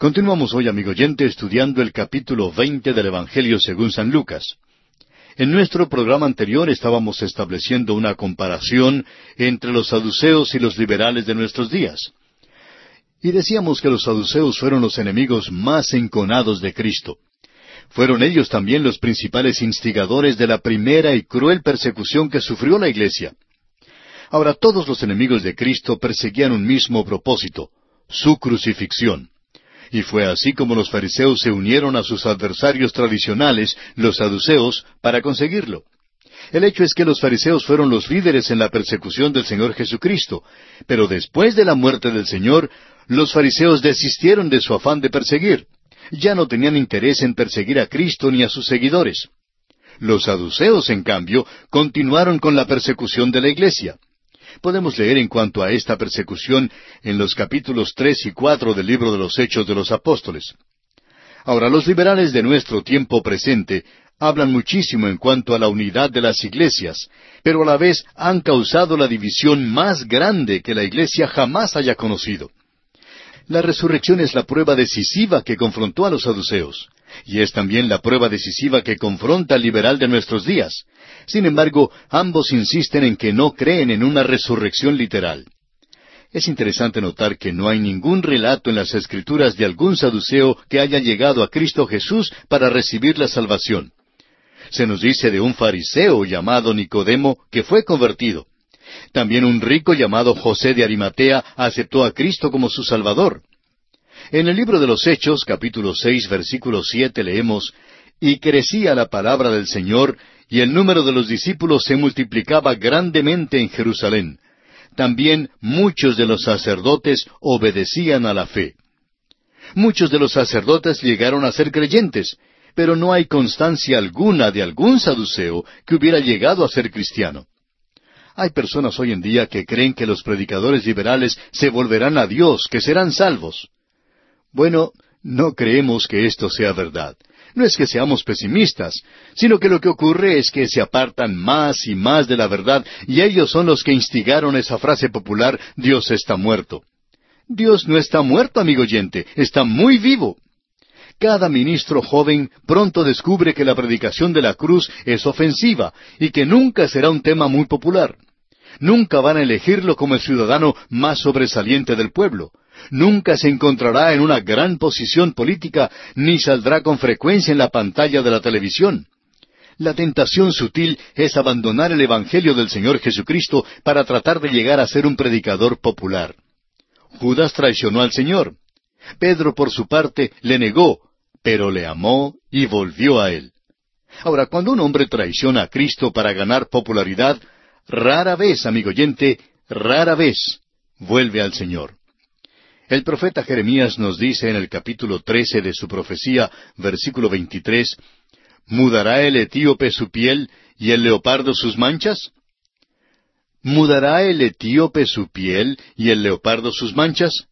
Continuamos hoy, amigo oyente, estudiando el capítulo veinte del Evangelio según San Lucas. En nuestro programa anterior estábamos estableciendo una comparación entre los saduceos y los liberales de nuestros días. Y decíamos que los saduceos fueron los enemigos más enconados de Cristo. Fueron ellos también los principales instigadores de la primera y cruel persecución que sufrió la Iglesia. Ahora todos los enemigos de Cristo perseguían un mismo propósito, su crucifixión. Y fue así como los fariseos se unieron a sus adversarios tradicionales, los saduceos, para conseguirlo. El hecho es que los fariseos fueron los líderes en la persecución del Señor Jesucristo, pero después de la muerte del Señor, los fariseos desistieron de su afán de perseguir. Ya no tenían interés en perseguir a Cristo ni a sus seguidores. Los saduceos, en cambio, continuaron con la persecución de la iglesia. Podemos leer en cuanto a esta persecución en los capítulos tres y cuatro del libro de los Hechos de los Apóstoles. Ahora, los liberales de nuestro tiempo presente hablan muchísimo en cuanto a la unidad de las iglesias, pero a la vez han causado la división más grande que la iglesia jamás haya conocido. La resurrección es la prueba decisiva que confrontó a los saduceos, y es también la prueba decisiva que confronta al liberal de nuestros días. Sin embargo, ambos insisten en que no creen en una resurrección literal. Es interesante notar que no hay ningún relato en las Escrituras de algún saduceo que haya llegado a Cristo Jesús para recibir la salvación. Se nos dice de un fariseo llamado Nicodemo que fue convertido. También un rico llamado José de Arimatea aceptó a Cristo como su Salvador. En el libro de los Hechos, capítulo seis, versículo siete, leemos Y crecía la palabra del Señor, y el número de los discípulos se multiplicaba grandemente en Jerusalén. También muchos de los sacerdotes obedecían a la fe. Muchos de los sacerdotes llegaron a ser creyentes, pero no hay constancia alguna de algún saduceo que hubiera llegado a ser cristiano. Hay personas hoy en día que creen que los predicadores liberales se volverán a Dios, que serán salvos. Bueno, no creemos que esto sea verdad. No es que seamos pesimistas, sino que lo que ocurre es que se apartan más y más de la verdad y ellos son los que instigaron esa frase popular Dios está muerto. Dios no está muerto, amigo oyente, está muy vivo. Cada ministro joven pronto descubre que la predicación de la cruz es ofensiva y que nunca será un tema muy popular. Nunca van a elegirlo como el ciudadano más sobresaliente del pueblo. Nunca se encontrará en una gran posición política ni saldrá con frecuencia en la pantalla de la televisión. La tentación sutil es abandonar el Evangelio del Señor Jesucristo para tratar de llegar a ser un predicador popular. Judas traicionó al Señor. Pedro, por su parte, le negó, pero le amó y volvió a él. Ahora, cuando un hombre traiciona a Cristo para ganar popularidad, rara vez, amigo oyente, rara vez vuelve al Señor. El profeta Jeremías nos dice en el capítulo trece de su profecía, versículo veintitrés, ¿Mudará el etíope su piel y el leopardo sus manchas? ¿Mudará el etíope su piel y el leopardo sus manchas?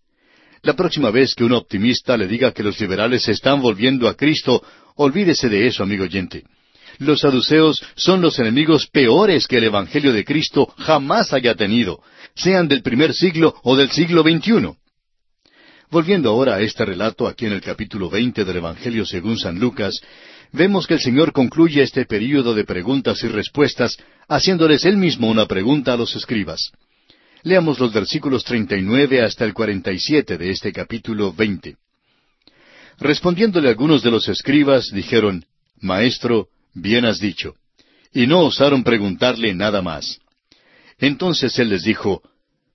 La próxima vez que un optimista le diga que los liberales están volviendo a Cristo, olvídese de eso, amigo oyente. Los saduceos son los enemigos peores que el Evangelio de Cristo jamás haya tenido, sean del primer siglo o del siglo XXI. Volviendo ahora a este relato aquí en el capítulo veinte del Evangelio según San Lucas, vemos que el Señor concluye este período de preguntas y respuestas haciéndoles él mismo una pregunta a los escribas. Leamos los versículos treinta y nueve hasta el cuarenta y siete de este capítulo veinte. Respondiéndole algunos de los escribas, dijeron, Maestro, bien has dicho. Y no osaron preguntarle nada más. Entonces él les dijo,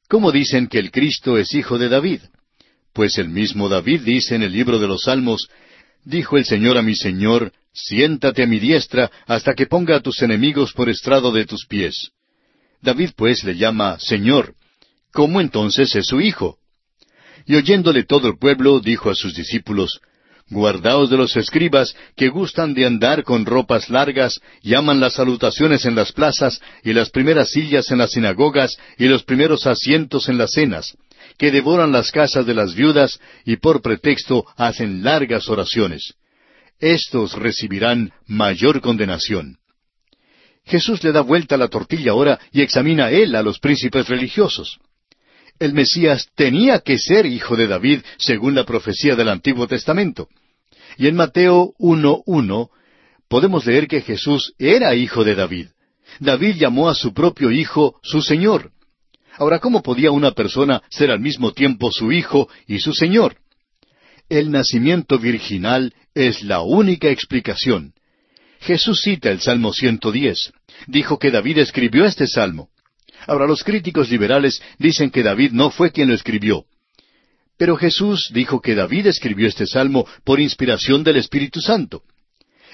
¿Cómo dicen que el Cristo es hijo de David? Pues el mismo David dice en el libro de los Salmos, Dijo el Señor a mi Señor, Siéntate a mi diestra hasta que ponga a tus enemigos por estrado de tus pies. David pues le llama Señor. ¿Cómo entonces es su hijo? Y oyéndole todo el pueblo, dijo a sus discípulos, Guardaos de los escribas que gustan de andar con ropas largas, llaman las salutaciones en las plazas, y las primeras sillas en las sinagogas, y los primeros asientos en las cenas, que devoran las casas de las viudas y por pretexto hacen largas oraciones. Estos recibirán mayor condenación. Jesús le da vuelta la tortilla ahora y examina él a los príncipes religiosos. El Mesías tenía que ser hijo de David según la profecía del Antiguo Testamento. Y en Mateo 1.1 podemos leer que Jesús era hijo de David. David llamó a su propio hijo su Señor. Ahora, ¿cómo podía una persona ser al mismo tiempo su hijo y su Señor? El nacimiento virginal es la única explicación. Jesús cita el Salmo 110. Dijo que David escribió este salmo. Ahora los críticos liberales dicen que David no fue quien lo escribió. Pero Jesús dijo que David escribió este salmo por inspiración del Espíritu Santo.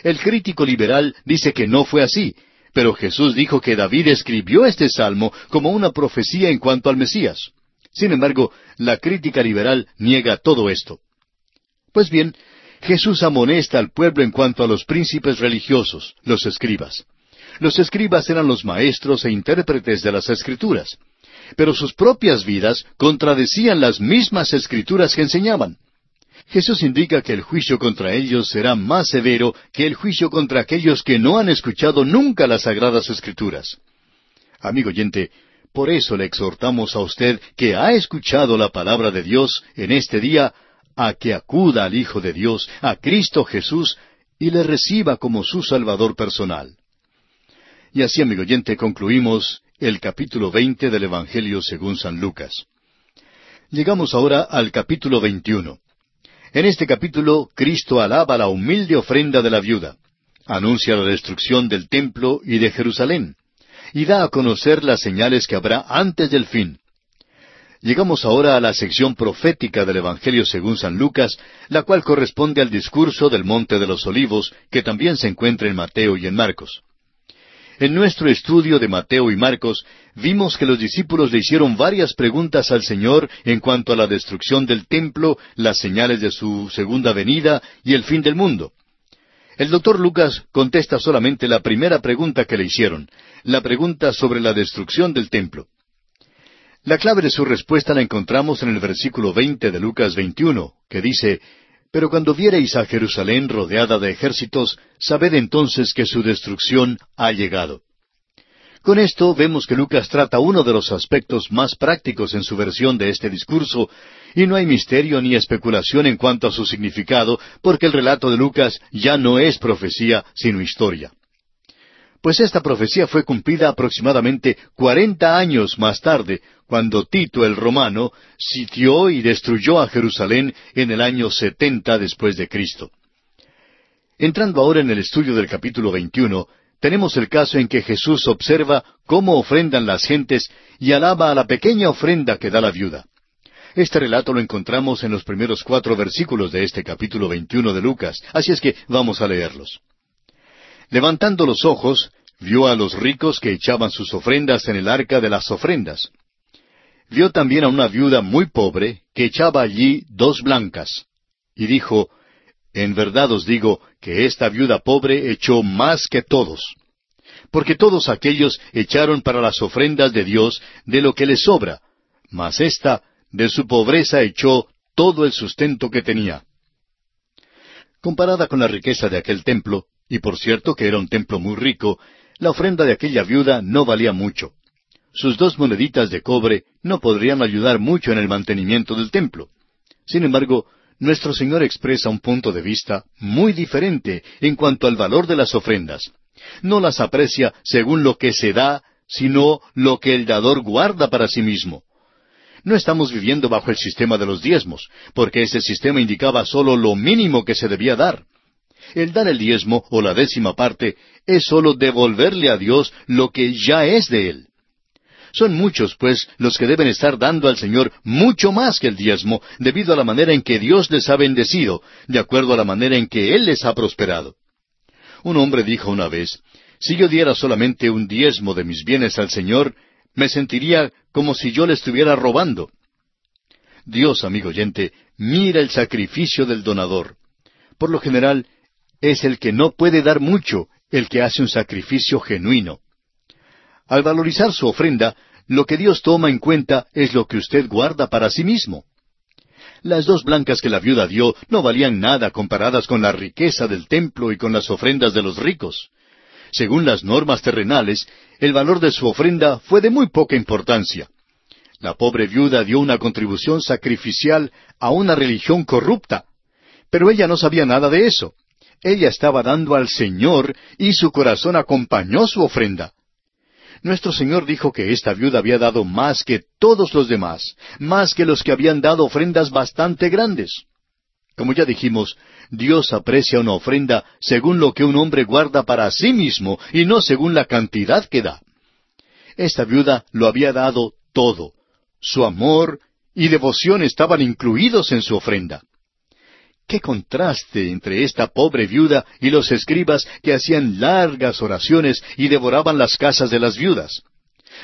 El crítico liberal dice que no fue así, pero Jesús dijo que David escribió este salmo como una profecía en cuanto al Mesías. Sin embargo, la crítica liberal niega todo esto. Pues bien, Jesús amonesta al pueblo en cuanto a los príncipes religiosos, los escribas. Los escribas eran los maestros e intérpretes de las escrituras, pero sus propias vidas contradecían las mismas escrituras que enseñaban. Jesús indica que el juicio contra ellos será más severo que el juicio contra aquellos que no han escuchado nunca las sagradas escrituras. Amigo oyente, por eso le exhortamos a usted que ha escuchado la palabra de Dios en este día a que acuda al Hijo de Dios, a Cristo Jesús, y le reciba como su Salvador personal. Y así, amigo oyente, concluimos el capítulo veinte del Evangelio según San Lucas. Llegamos ahora al capítulo veintiuno. En este capítulo, Cristo alaba la humilde ofrenda de la viuda, anuncia la destrucción del templo y de Jerusalén, y da a conocer las señales que habrá antes del fin, Llegamos ahora a la sección profética del Evangelio según San Lucas, la cual corresponde al discurso del Monte de los Olivos, que también se encuentra en Mateo y en Marcos. En nuestro estudio de Mateo y Marcos vimos que los discípulos le hicieron varias preguntas al Señor en cuanto a la destrucción del templo, las señales de su segunda venida y el fin del mundo. El doctor Lucas contesta solamente la primera pregunta que le hicieron, la pregunta sobre la destrucción del templo. La clave de su respuesta la encontramos en el versículo veinte de Lucas 21, que dice, Pero cuando viereis a Jerusalén rodeada de ejércitos, sabed entonces que su destrucción ha llegado. Con esto vemos que Lucas trata uno de los aspectos más prácticos en su versión de este discurso, y no hay misterio ni especulación en cuanto a su significado, porque el relato de Lucas ya no es profecía, sino historia pues esta profecía fue cumplida aproximadamente cuarenta años más tarde, cuando Tito el romano sitió y destruyó a Jerusalén en el año setenta después de Cristo. Entrando ahora en el estudio del capítulo 21, tenemos el caso en que Jesús observa cómo ofrendan las gentes y alaba a la pequeña ofrenda que da la viuda. Este relato lo encontramos en los primeros cuatro versículos de este capítulo 21 de Lucas, así es que vamos a leerlos. Levantando los ojos, vio a los ricos que echaban sus ofrendas en el arca de las ofrendas. Vio también a una viuda muy pobre que echaba allí dos blancas. Y dijo, En verdad os digo que esta viuda pobre echó más que todos. Porque todos aquellos echaron para las ofrendas de Dios de lo que les sobra, mas ésta de su pobreza echó todo el sustento que tenía. Comparada con la riqueza de aquel templo, y por cierto que era un templo muy rico, la ofrenda de aquella viuda no valía mucho. Sus dos moneditas de cobre no podrían ayudar mucho en el mantenimiento del templo. Sin embargo, nuestro Señor expresa un punto de vista muy diferente en cuanto al valor de las ofrendas. No las aprecia según lo que se da, sino lo que el dador guarda para sí mismo. No estamos viviendo bajo el sistema de los diezmos, porque ese sistema indicaba solo lo mínimo que se debía dar. El dar el diezmo o la décima parte es sólo devolverle a Dios lo que ya es de Él. Son muchos, pues, los que deben estar dando al Señor mucho más que el diezmo, debido a la manera en que Dios les ha bendecido, de acuerdo a la manera en que Él les ha prosperado. Un hombre dijo una vez, si yo diera solamente un diezmo de mis bienes al Señor, me sentiría como si yo le estuviera robando. Dios, amigo oyente, mira el sacrificio del donador. Por lo general, es el que no puede dar mucho, el que hace un sacrificio genuino. Al valorizar su ofrenda, lo que Dios toma en cuenta es lo que usted guarda para sí mismo. Las dos blancas que la viuda dio no valían nada comparadas con la riqueza del templo y con las ofrendas de los ricos. Según las normas terrenales, el valor de su ofrenda fue de muy poca importancia. La pobre viuda dio una contribución sacrificial a una religión corrupta. Pero ella no sabía nada de eso. Ella estaba dando al Señor y su corazón acompañó su ofrenda. Nuestro Señor dijo que esta viuda había dado más que todos los demás, más que los que habían dado ofrendas bastante grandes. Como ya dijimos, Dios aprecia una ofrenda según lo que un hombre guarda para sí mismo y no según la cantidad que da. Esta viuda lo había dado todo. Su amor y devoción estaban incluidos en su ofrenda. Qué contraste entre esta pobre viuda y los escribas que hacían largas oraciones y devoraban las casas de las viudas.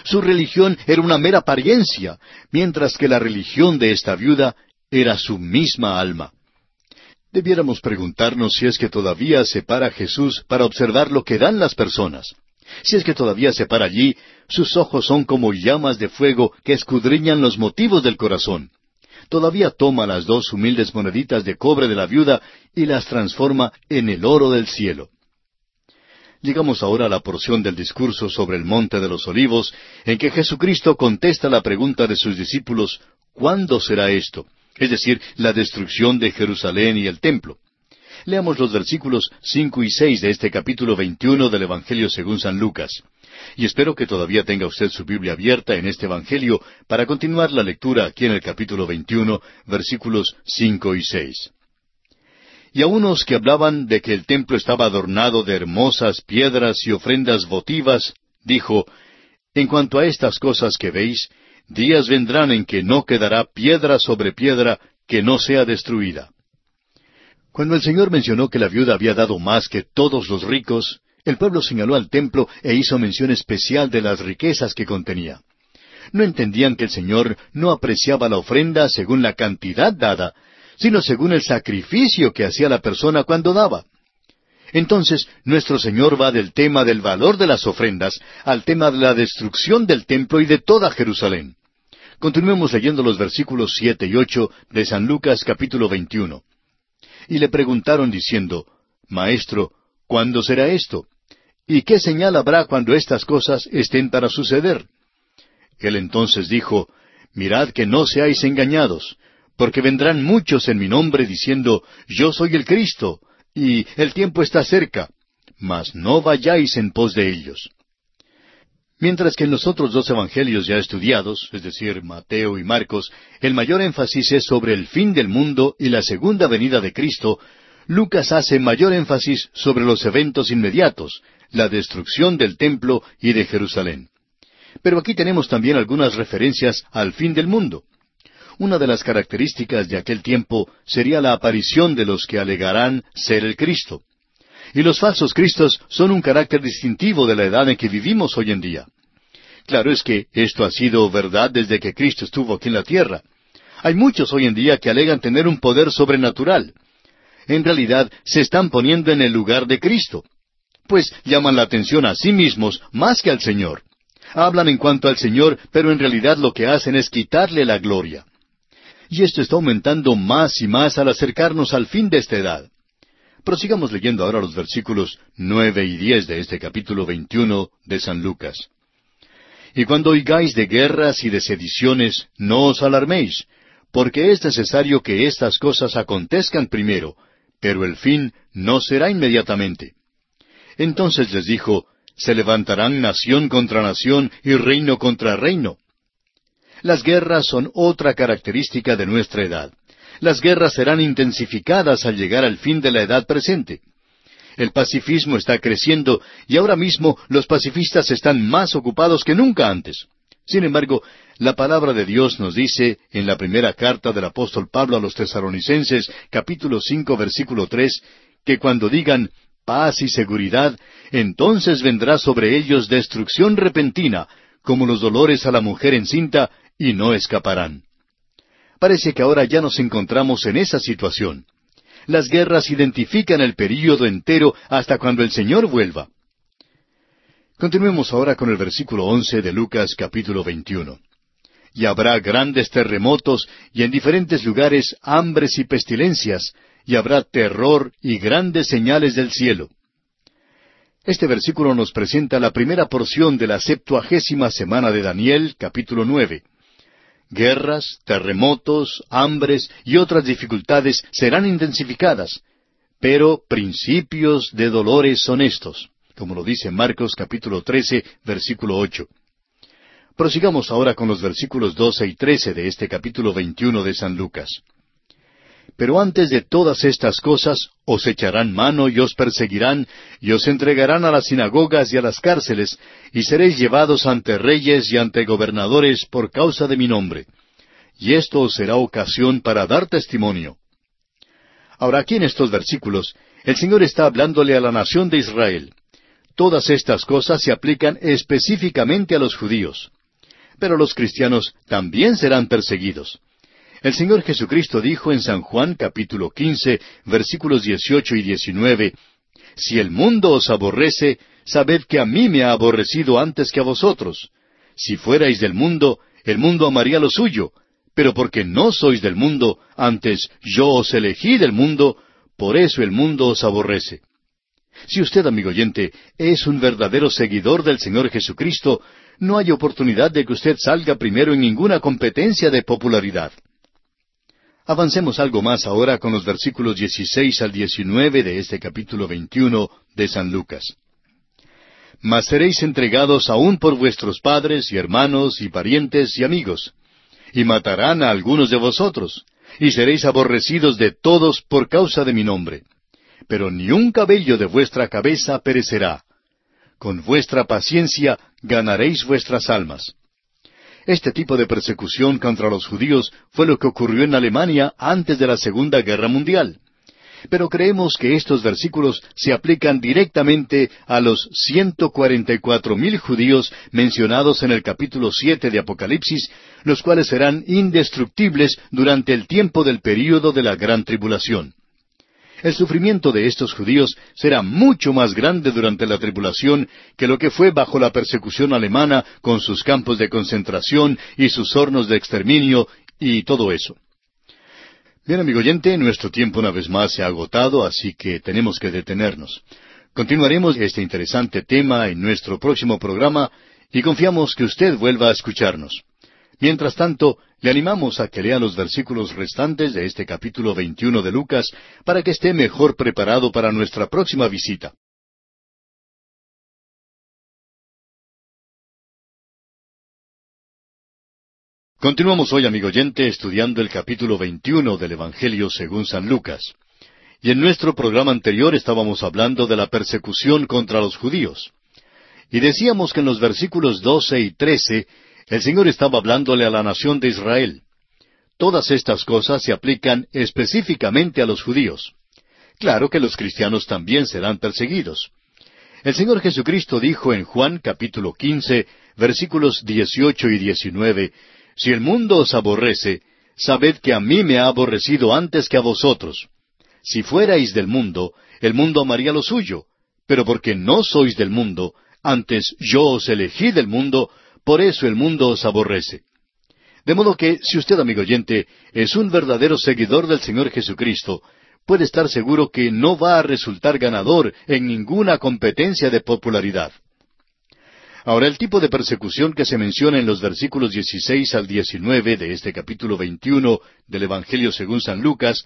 Su religión era una mera apariencia, mientras que la religión de esta viuda era su misma alma. Debiéramos preguntarnos si es que todavía se para Jesús para observar lo que dan las personas. Si es que todavía se para allí, sus ojos son como llamas de fuego que escudriñan los motivos del corazón todavía toma las dos humildes moneditas de cobre de la viuda y las transforma en el oro del cielo. Llegamos ahora a la porción del discurso sobre el Monte de los Olivos, en que Jesucristo contesta la pregunta de sus discípulos, ¿cuándo será esto? Es decir, la destrucción de Jerusalén y el templo. Leamos los versículos cinco y seis de este capítulo veintiuno del Evangelio según San Lucas. Y espero que todavía tenga usted su Biblia abierta en este Evangelio para continuar la lectura aquí en el capítulo 21, versículos 5 y 6. Y a unos que hablaban de que el templo estaba adornado de hermosas piedras y ofrendas votivas, dijo, En cuanto a estas cosas que veis, días vendrán en que no quedará piedra sobre piedra que no sea destruida. Cuando el Señor mencionó que la viuda había dado más que todos los ricos, el pueblo señaló al templo e hizo mención especial de las riquezas que contenía. No entendían que el Señor no apreciaba la ofrenda según la cantidad dada, sino según el sacrificio que hacía la persona cuando daba. Entonces, nuestro Señor va del tema del valor de las ofrendas al tema de la destrucción del templo y de toda Jerusalén. Continuemos leyendo los versículos siete y ocho de San Lucas capítulo veintiuno. Y le preguntaron diciendo, Maestro, ¿cuándo será esto? ¿Y qué señal habrá cuando estas cosas estén para suceder? Él entonces dijo, Mirad que no seáis engañados, porque vendrán muchos en mi nombre diciendo, Yo soy el Cristo, y el tiempo está cerca, mas no vayáis en pos de ellos. Mientras que en los otros dos evangelios ya estudiados, es decir, Mateo y Marcos, el mayor énfasis es sobre el fin del mundo y la segunda venida de Cristo, Lucas hace mayor énfasis sobre los eventos inmediatos, la destrucción del templo y de Jerusalén. Pero aquí tenemos también algunas referencias al fin del mundo. Una de las características de aquel tiempo sería la aparición de los que alegarán ser el Cristo. Y los falsos Cristos son un carácter distintivo de la edad en que vivimos hoy en día. Claro es que esto ha sido verdad desde que Cristo estuvo aquí en la tierra. Hay muchos hoy en día que alegan tener un poder sobrenatural. En realidad se están poniendo en el lugar de Cristo pues llaman la atención a sí mismos más que al Señor. Hablan en cuanto al Señor, pero en realidad lo que hacen es quitarle la gloria. Y esto está aumentando más y más al acercarnos al fin de esta edad. Prosigamos leyendo ahora los versículos nueve y diez de este capítulo veintiuno de San Lucas. Y cuando oigáis de guerras y de sediciones, no os alarméis, porque es necesario que estas cosas acontezcan primero, pero el fin no será inmediatamente. Entonces les dijo, se levantarán nación contra nación y reino contra reino. Las guerras son otra característica de nuestra edad. Las guerras serán intensificadas al llegar al fin de la edad presente. El pacifismo está creciendo y ahora mismo los pacifistas están más ocupados que nunca antes. Sin embargo, la palabra de Dios nos dice en la primera carta del apóstol Pablo a los tesaronicenses, capítulo cinco, versículo tres, que cuando digan paz y seguridad, entonces vendrá sobre ellos destrucción repentina, como los dolores a la mujer encinta, y no escaparán. Parece que ahora ya nos encontramos en esa situación. Las guerras identifican el período entero hasta cuando el Señor vuelva. Continuemos ahora con el versículo once de Lucas capítulo 21. Y habrá grandes terremotos y en diferentes lugares hambres y pestilencias, y habrá terror y grandes señales del cielo. Este versículo nos presenta la primera porción de la septuagésima semana de Daniel, capítulo nueve. Guerras, terremotos, hambres y otras dificultades serán intensificadas, pero principios de dolores son estos, como lo dice Marcos capítulo 13, versículo 8. Prosigamos ahora con los versículos 12 y 13 de este capítulo 21 de San Lucas. Pero antes de todas estas cosas os echarán mano y os perseguirán, y os entregarán a las sinagogas y a las cárceles, y seréis llevados ante reyes y ante gobernadores por causa de mi nombre. Y esto os será ocasión para dar testimonio. Ahora aquí en estos versículos, el Señor está hablándole a la nación de Israel. Todas estas cosas se aplican específicamente a los judíos. Pero los cristianos también serán perseguidos. El Señor Jesucristo dijo en San Juan capítulo quince versículos dieciocho y diecinueve, Si el mundo os aborrece, sabed que a mí me ha aborrecido antes que a vosotros. Si fuerais del mundo, el mundo amaría lo suyo, pero porque no sois del mundo, antes yo os elegí del mundo, por eso el mundo os aborrece. Si usted, amigo oyente, es un verdadero seguidor del Señor Jesucristo, no hay oportunidad de que usted salga primero en ninguna competencia de popularidad. Avancemos algo más ahora con los versículos 16 al 19 de este capítulo 21 de San Lucas. Mas seréis entregados aún por vuestros padres y hermanos y parientes y amigos, y matarán a algunos de vosotros, y seréis aborrecidos de todos por causa de mi nombre. Pero ni un cabello de vuestra cabeza perecerá. Con vuestra paciencia ganaréis vuestras almas. Este tipo de persecución contra los judíos fue lo que ocurrió en Alemania antes de la Segunda Guerra Mundial. Pero creemos que estos versículos se aplican directamente a los ciento cuarenta y cuatro mil judíos mencionados en el capítulo siete de Apocalipsis, los cuales serán indestructibles durante el tiempo del período de la gran tribulación. El sufrimiento de estos judíos será mucho más grande durante la tribulación que lo que fue bajo la persecución alemana con sus campos de concentración y sus hornos de exterminio y todo eso. Bien, amigo oyente, nuestro tiempo una vez más se ha agotado, así que tenemos que detenernos. Continuaremos este interesante tema en nuestro próximo programa y confiamos que usted vuelva a escucharnos. Mientras tanto, le animamos a que lea los versículos restantes de este capítulo 21 de Lucas para que esté mejor preparado para nuestra próxima visita. Continuamos hoy, amigo oyente, estudiando el capítulo 21 del Evangelio según San Lucas. Y en nuestro programa anterior estábamos hablando de la persecución contra los judíos. Y decíamos que en los versículos 12 y 13 el Señor estaba hablándole a la nación de Israel. Todas estas cosas se aplican específicamente a los judíos. Claro que los cristianos también serán perseguidos. El Señor Jesucristo dijo en Juan capítulo quince, versículos dieciocho y diecinueve, Si el mundo os aborrece, sabed que a mí me ha aborrecido antes que a vosotros. Si fuerais del mundo, el mundo amaría lo suyo, pero porque no sois del mundo, antes yo os elegí del mundo, por eso el mundo os aborrece. De modo que, si usted, amigo oyente, es un verdadero seguidor del Señor Jesucristo, puede estar seguro que no va a resultar ganador en ninguna competencia de popularidad. Ahora, el tipo de persecución que se menciona en los versículos 16 al 19 de este capítulo 21 del Evangelio según San Lucas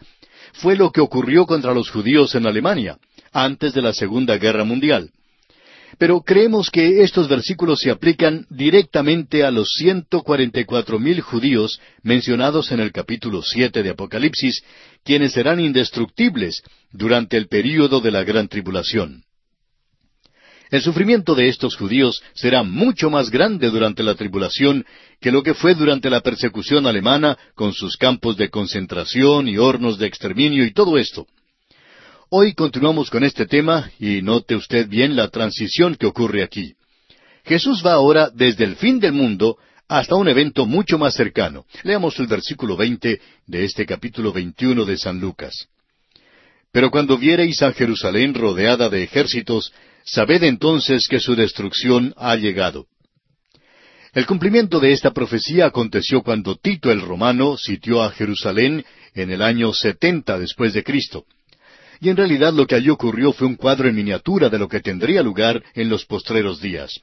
fue lo que ocurrió contra los judíos en Alemania, antes de la Segunda Guerra Mundial. Pero creemos que estos versículos se aplican directamente a los ciento cuarenta y cuatro mil judíos mencionados en el capítulo siete de Apocalipsis, quienes serán indestructibles durante el período de la gran tribulación. El sufrimiento de estos judíos será mucho más grande durante la tribulación que lo que fue durante la persecución alemana con sus campos de concentración y hornos de exterminio y todo esto. Hoy continuamos con este tema y note usted bien la transición que ocurre aquí. Jesús va ahora desde el fin del mundo hasta un evento mucho más cercano. Leamos el versículo veinte de este capítulo veintiuno de San Lucas. Pero cuando viereis a Jerusalén rodeada de ejércitos, sabed entonces que su destrucción ha llegado. El cumplimiento de esta profecía aconteció cuando Tito el romano sitió a Jerusalén en el año setenta después de Cristo y en realidad lo que allí ocurrió fue un cuadro en miniatura de lo que tendría lugar en los postreros días.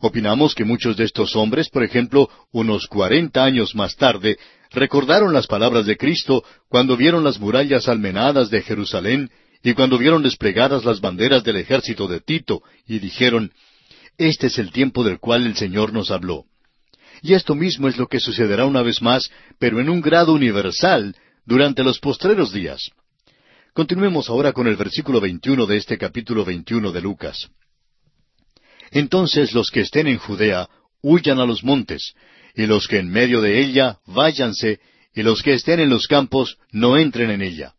Opinamos que muchos de estos hombres, por ejemplo, unos cuarenta años más tarde, recordaron las palabras de Cristo cuando vieron las murallas almenadas de Jerusalén y cuando vieron desplegadas las banderas del ejército de Tito y dijeron, Este es el tiempo del cual el Señor nos habló. Y esto mismo es lo que sucederá una vez más, pero en un grado universal, durante los postreros días. Continuemos ahora con el versículo 21 de este capítulo 21 de Lucas. Entonces los que estén en Judea huyan a los montes, y los que en medio de ella váyanse, y los que estén en los campos no entren en ella.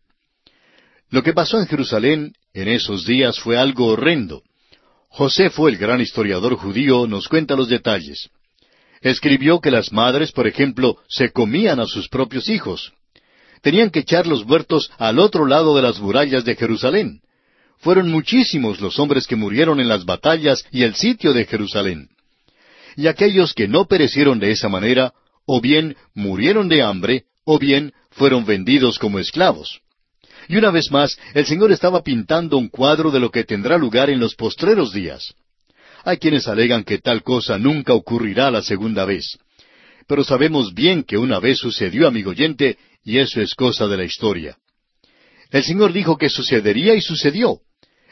Lo que pasó en Jerusalén en esos días fue algo horrendo. José fue el gran historiador judío, nos cuenta los detalles. Escribió que las madres, por ejemplo, se comían a sus propios hijos. Tenían que echar los muertos al otro lado de las murallas de Jerusalén. Fueron muchísimos los hombres que murieron en las batallas y el sitio de Jerusalén. Y aquellos que no perecieron de esa manera, o bien murieron de hambre, o bien fueron vendidos como esclavos. Y una vez más, el Señor estaba pintando un cuadro de lo que tendrá lugar en los postreros días. Hay quienes alegan que tal cosa nunca ocurrirá la segunda vez. Pero sabemos bien que una vez sucedió, amigo oyente, y eso es cosa de la historia. El Señor dijo que sucedería y sucedió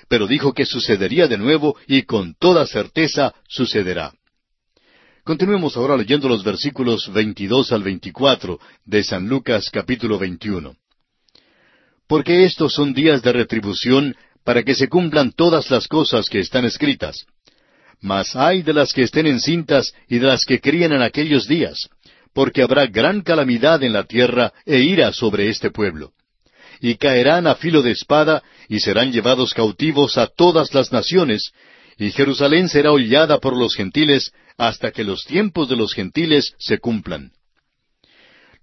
pero dijo que sucedería de nuevo y con toda certeza sucederá. Continuemos ahora leyendo los versículos 22 al 24 de San Lucas capítulo 21. Porque estos son días de retribución para que se cumplan todas las cosas que están escritas. Mas hay de las que estén encintas y de las que críen en aquellos días, porque habrá gran calamidad en la tierra e ira sobre este pueblo y caerán a filo de espada, y serán llevados cautivos a todas las naciones, y Jerusalén será hollada por los gentiles hasta que los tiempos de los gentiles se cumplan.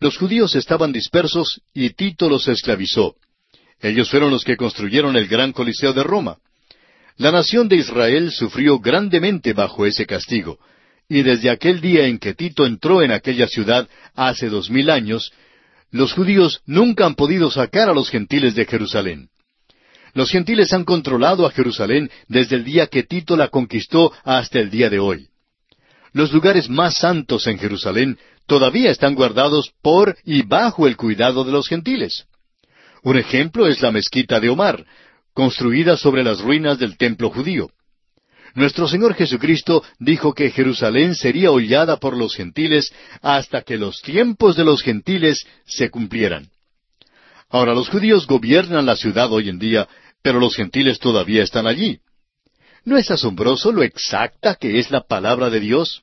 Los judíos estaban dispersos y Tito los esclavizó. Ellos fueron los que construyeron el gran Coliseo de Roma. La nación de Israel sufrió grandemente bajo ese castigo, y desde aquel día en que Tito entró en aquella ciudad hace dos mil años, los judíos nunca han podido sacar a los gentiles de Jerusalén. Los gentiles han controlado a Jerusalén desde el día que Tito la conquistó hasta el día de hoy. Los lugares más santos en Jerusalén todavía están guardados por y bajo el cuidado de los gentiles. Un ejemplo es la mezquita de Omar, construida sobre las ruinas del templo judío. Nuestro Señor Jesucristo dijo que Jerusalén sería hollada por los gentiles hasta que los tiempos de los gentiles se cumplieran. Ahora los judíos gobiernan la ciudad hoy en día, pero los gentiles todavía están allí. ¿No es asombroso lo exacta que es la palabra de Dios?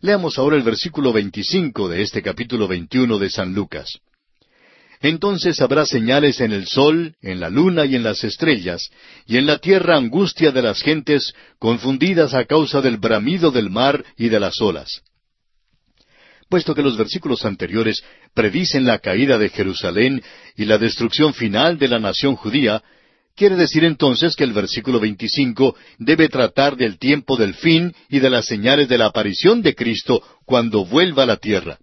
Leamos ahora el versículo 25 de este capítulo 21 de San Lucas. Entonces habrá señales en el sol, en la luna y en las estrellas, y en la tierra angustia de las gentes, confundidas a causa del bramido del mar y de las olas. Puesto que los versículos anteriores predicen la caída de Jerusalén y la destrucción final de la nación judía, quiere decir entonces que el versículo 25 debe tratar del tiempo del fin y de las señales de la aparición de Cristo cuando vuelva a la tierra.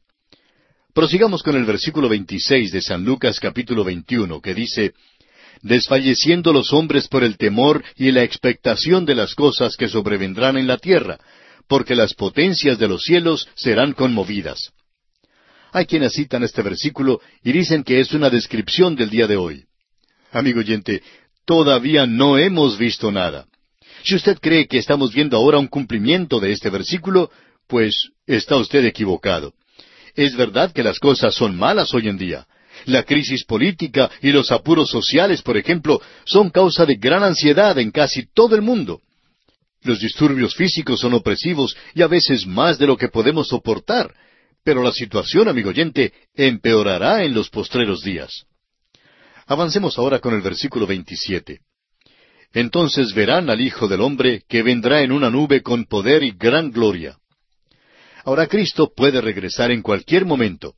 Prosigamos con el versículo 26 de San Lucas capítulo 21, que dice, Desfalleciendo los hombres por el temor y la expectación de las cosas que sobrevendrán en la tierra, porque las potencias de los cielos serán conmovidas. Hay quienes citan este versículo y dicen que es una descripción del día de hoy. Amigo oyente, todavía no hemos visto nada. Si usted cree que estamos viendo ahora un cumplimiento de este versículo, pues está usted equivocado. Es verdad que las cosas son malas hoy en día. La crisis política y los apuros sociales, por ejemplo, son causa de gran ansiedad en casi todo el mundo. Los disturbios físicos son opresivos y a veces más de lo que podemos soportar, pero la situación, amigo oyente, empeorará en los postreros días. Avancemos ahora con el versículo 27. Entonces verán al Hijo del Hombre que vendrá en una nube con poder y gran gloria. Ahora Cristo puede regresar en cualquier momento.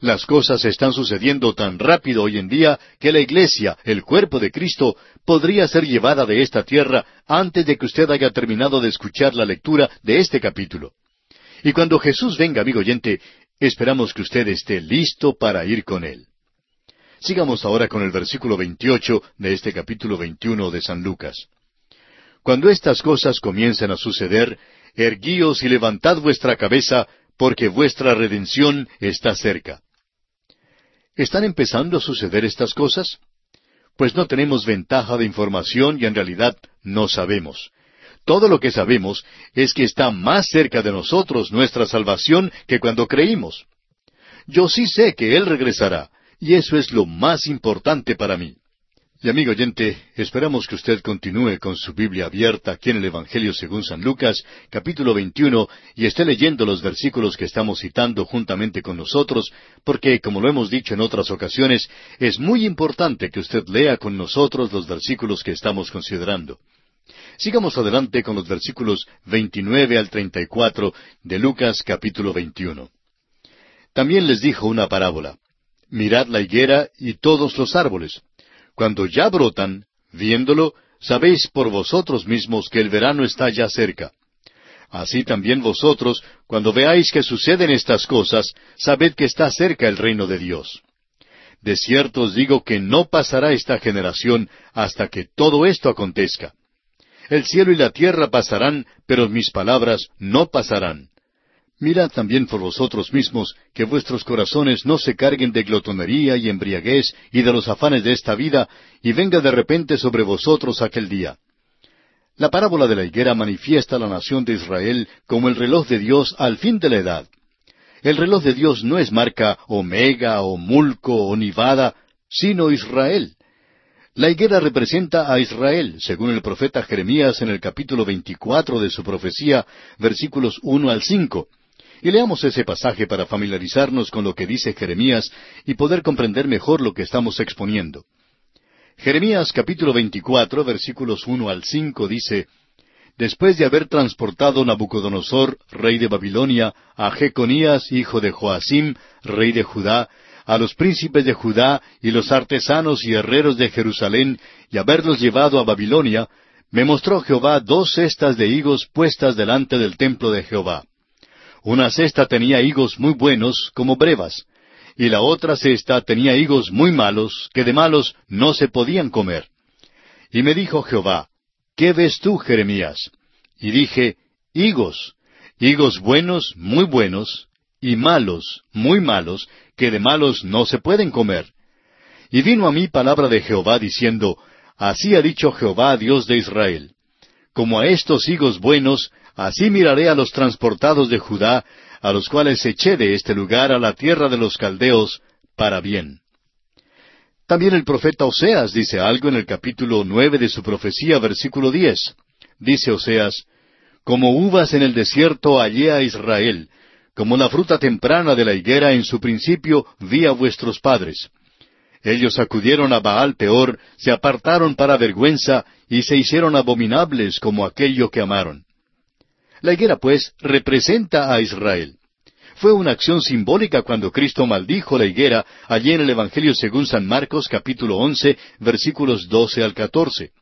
Las cosas están sucediendo tan rápido hoy en día que la iglesia, el cuerpo de Cristo, podría ser llevada de esta tierra antes de que usted haya terminado de escuchar la lectura de este capítulo. Y cuando Jesús venga, amigo oyente, esperamos que usted esté listo para ir con Él. Sigamos ahora con el versículo 28 de este capítulo 21 de San Lucas. Cuando estas cosas comiencen a suceder, erguíos y levantad vuestra cabeza, porque vuestra redención está cerca. ¿Están empezando a suceder estas cosas? Pues no tenemos ventaja de información y en realidad no sabemos. Todo lo que sabemos es que está más cerca de nosotros nuestra salvación que cuando creímos. Yo sí sé que Él regresará, y eso es lo más importante para mí. Y amigo oyente, esperamos que usted continúe con su Biblia abierta aquí en el Evangelio según San Lucas, capítulo 21, y esté leyendo los versículos que estamos citando juntamente con nosotros, porque, como lo hemos dicho en otras ocasiones, es muy importante que usted lea con nosotros los versículos que estamos considerando. Sigamos adelante con los versículos 29 al 34 de Lucas capítulo 21. También les dijo una parábola. Mirad la higuera y todos los árboles cuando ya brotan, viéndolo, sabéis por vosotros mismos que el verano está ya cerca. Así también vosotros, cuando veáis que suceden estas cosas, sabed que está cerca el reino de Dios. De cierto os digo que no pasará esta generación hasta que todo esto acontezca. El cielo y la tierra pasarán, pero mis palabras no pasarán. Mirad también por vosotros mismos que vuestros corazones no se carguen de glotonería y embriaguez y de los afanes de esta vida, y venga de repente sobre vosotros aquel día. La parábola de la higuera manifiesta a la nación de Israel como el reloj de Dios al fin de la edad. El reloj de Dios no es marca Omega o Mulco o Nivada, sino Israel. La higuera representa a Israel, según el profeta Jeremías en el capítulo veinticuatro de su profecía, versículos uno al cinco y leamos ese pasaje para familiarizarnos con lo que dice Jeremías y poder comprender mejor lo que estamos exponiendo. Jeremías capítulo 24 versículos 1 al 5 dice, Después de haber transportado Nabucodonosor, rey de Babilonia, a Jeconías, hijo de Joacim, rey de Judá, a los príncipes de Judá y los artesanos y herreros de Jerusalén, y haberlos llevado a Babilonia, me mostró Jehová dos cestas de higos puestas delante del templo de Jehová. Una cesta tenía higos muy buenos como brevas, y la otra cesta tenía higos muy malos, que de malos no se podían comer. Y me dijo Jehová, ¿qué ves tú, Jeremías? Y dije, higos, higos buenos, muy buenos, y malos, muy malos, que de malos no se pueden comer. Y vino a mí palabra de Jehová diciendo, Así ha dicho Jehová, Dios de Israel, como a estos higos buenos Así miraré a los transportados de Judá, a los cuales eché de este lugar a la tierra de los caldeos, para bien. También el profeta Oseas dice algo en el capítulo nueve de su profecía, versículo diez. Dice Oseas, Como uvas en el desierto hallé a Israel, como la fruta temprana de la higuera en su principio vi a vuestros padres. Ellos acudieron a Baal peor, se apartaron para vergüenza, y se hicieron abominables como aquello que amaron. La higuera, pues, representa a Israel. Fue una acción simbólica cuando Cristo maldijo la higuera allí en el Evangelio según San Marcos capítulo once versículos doce al catorce.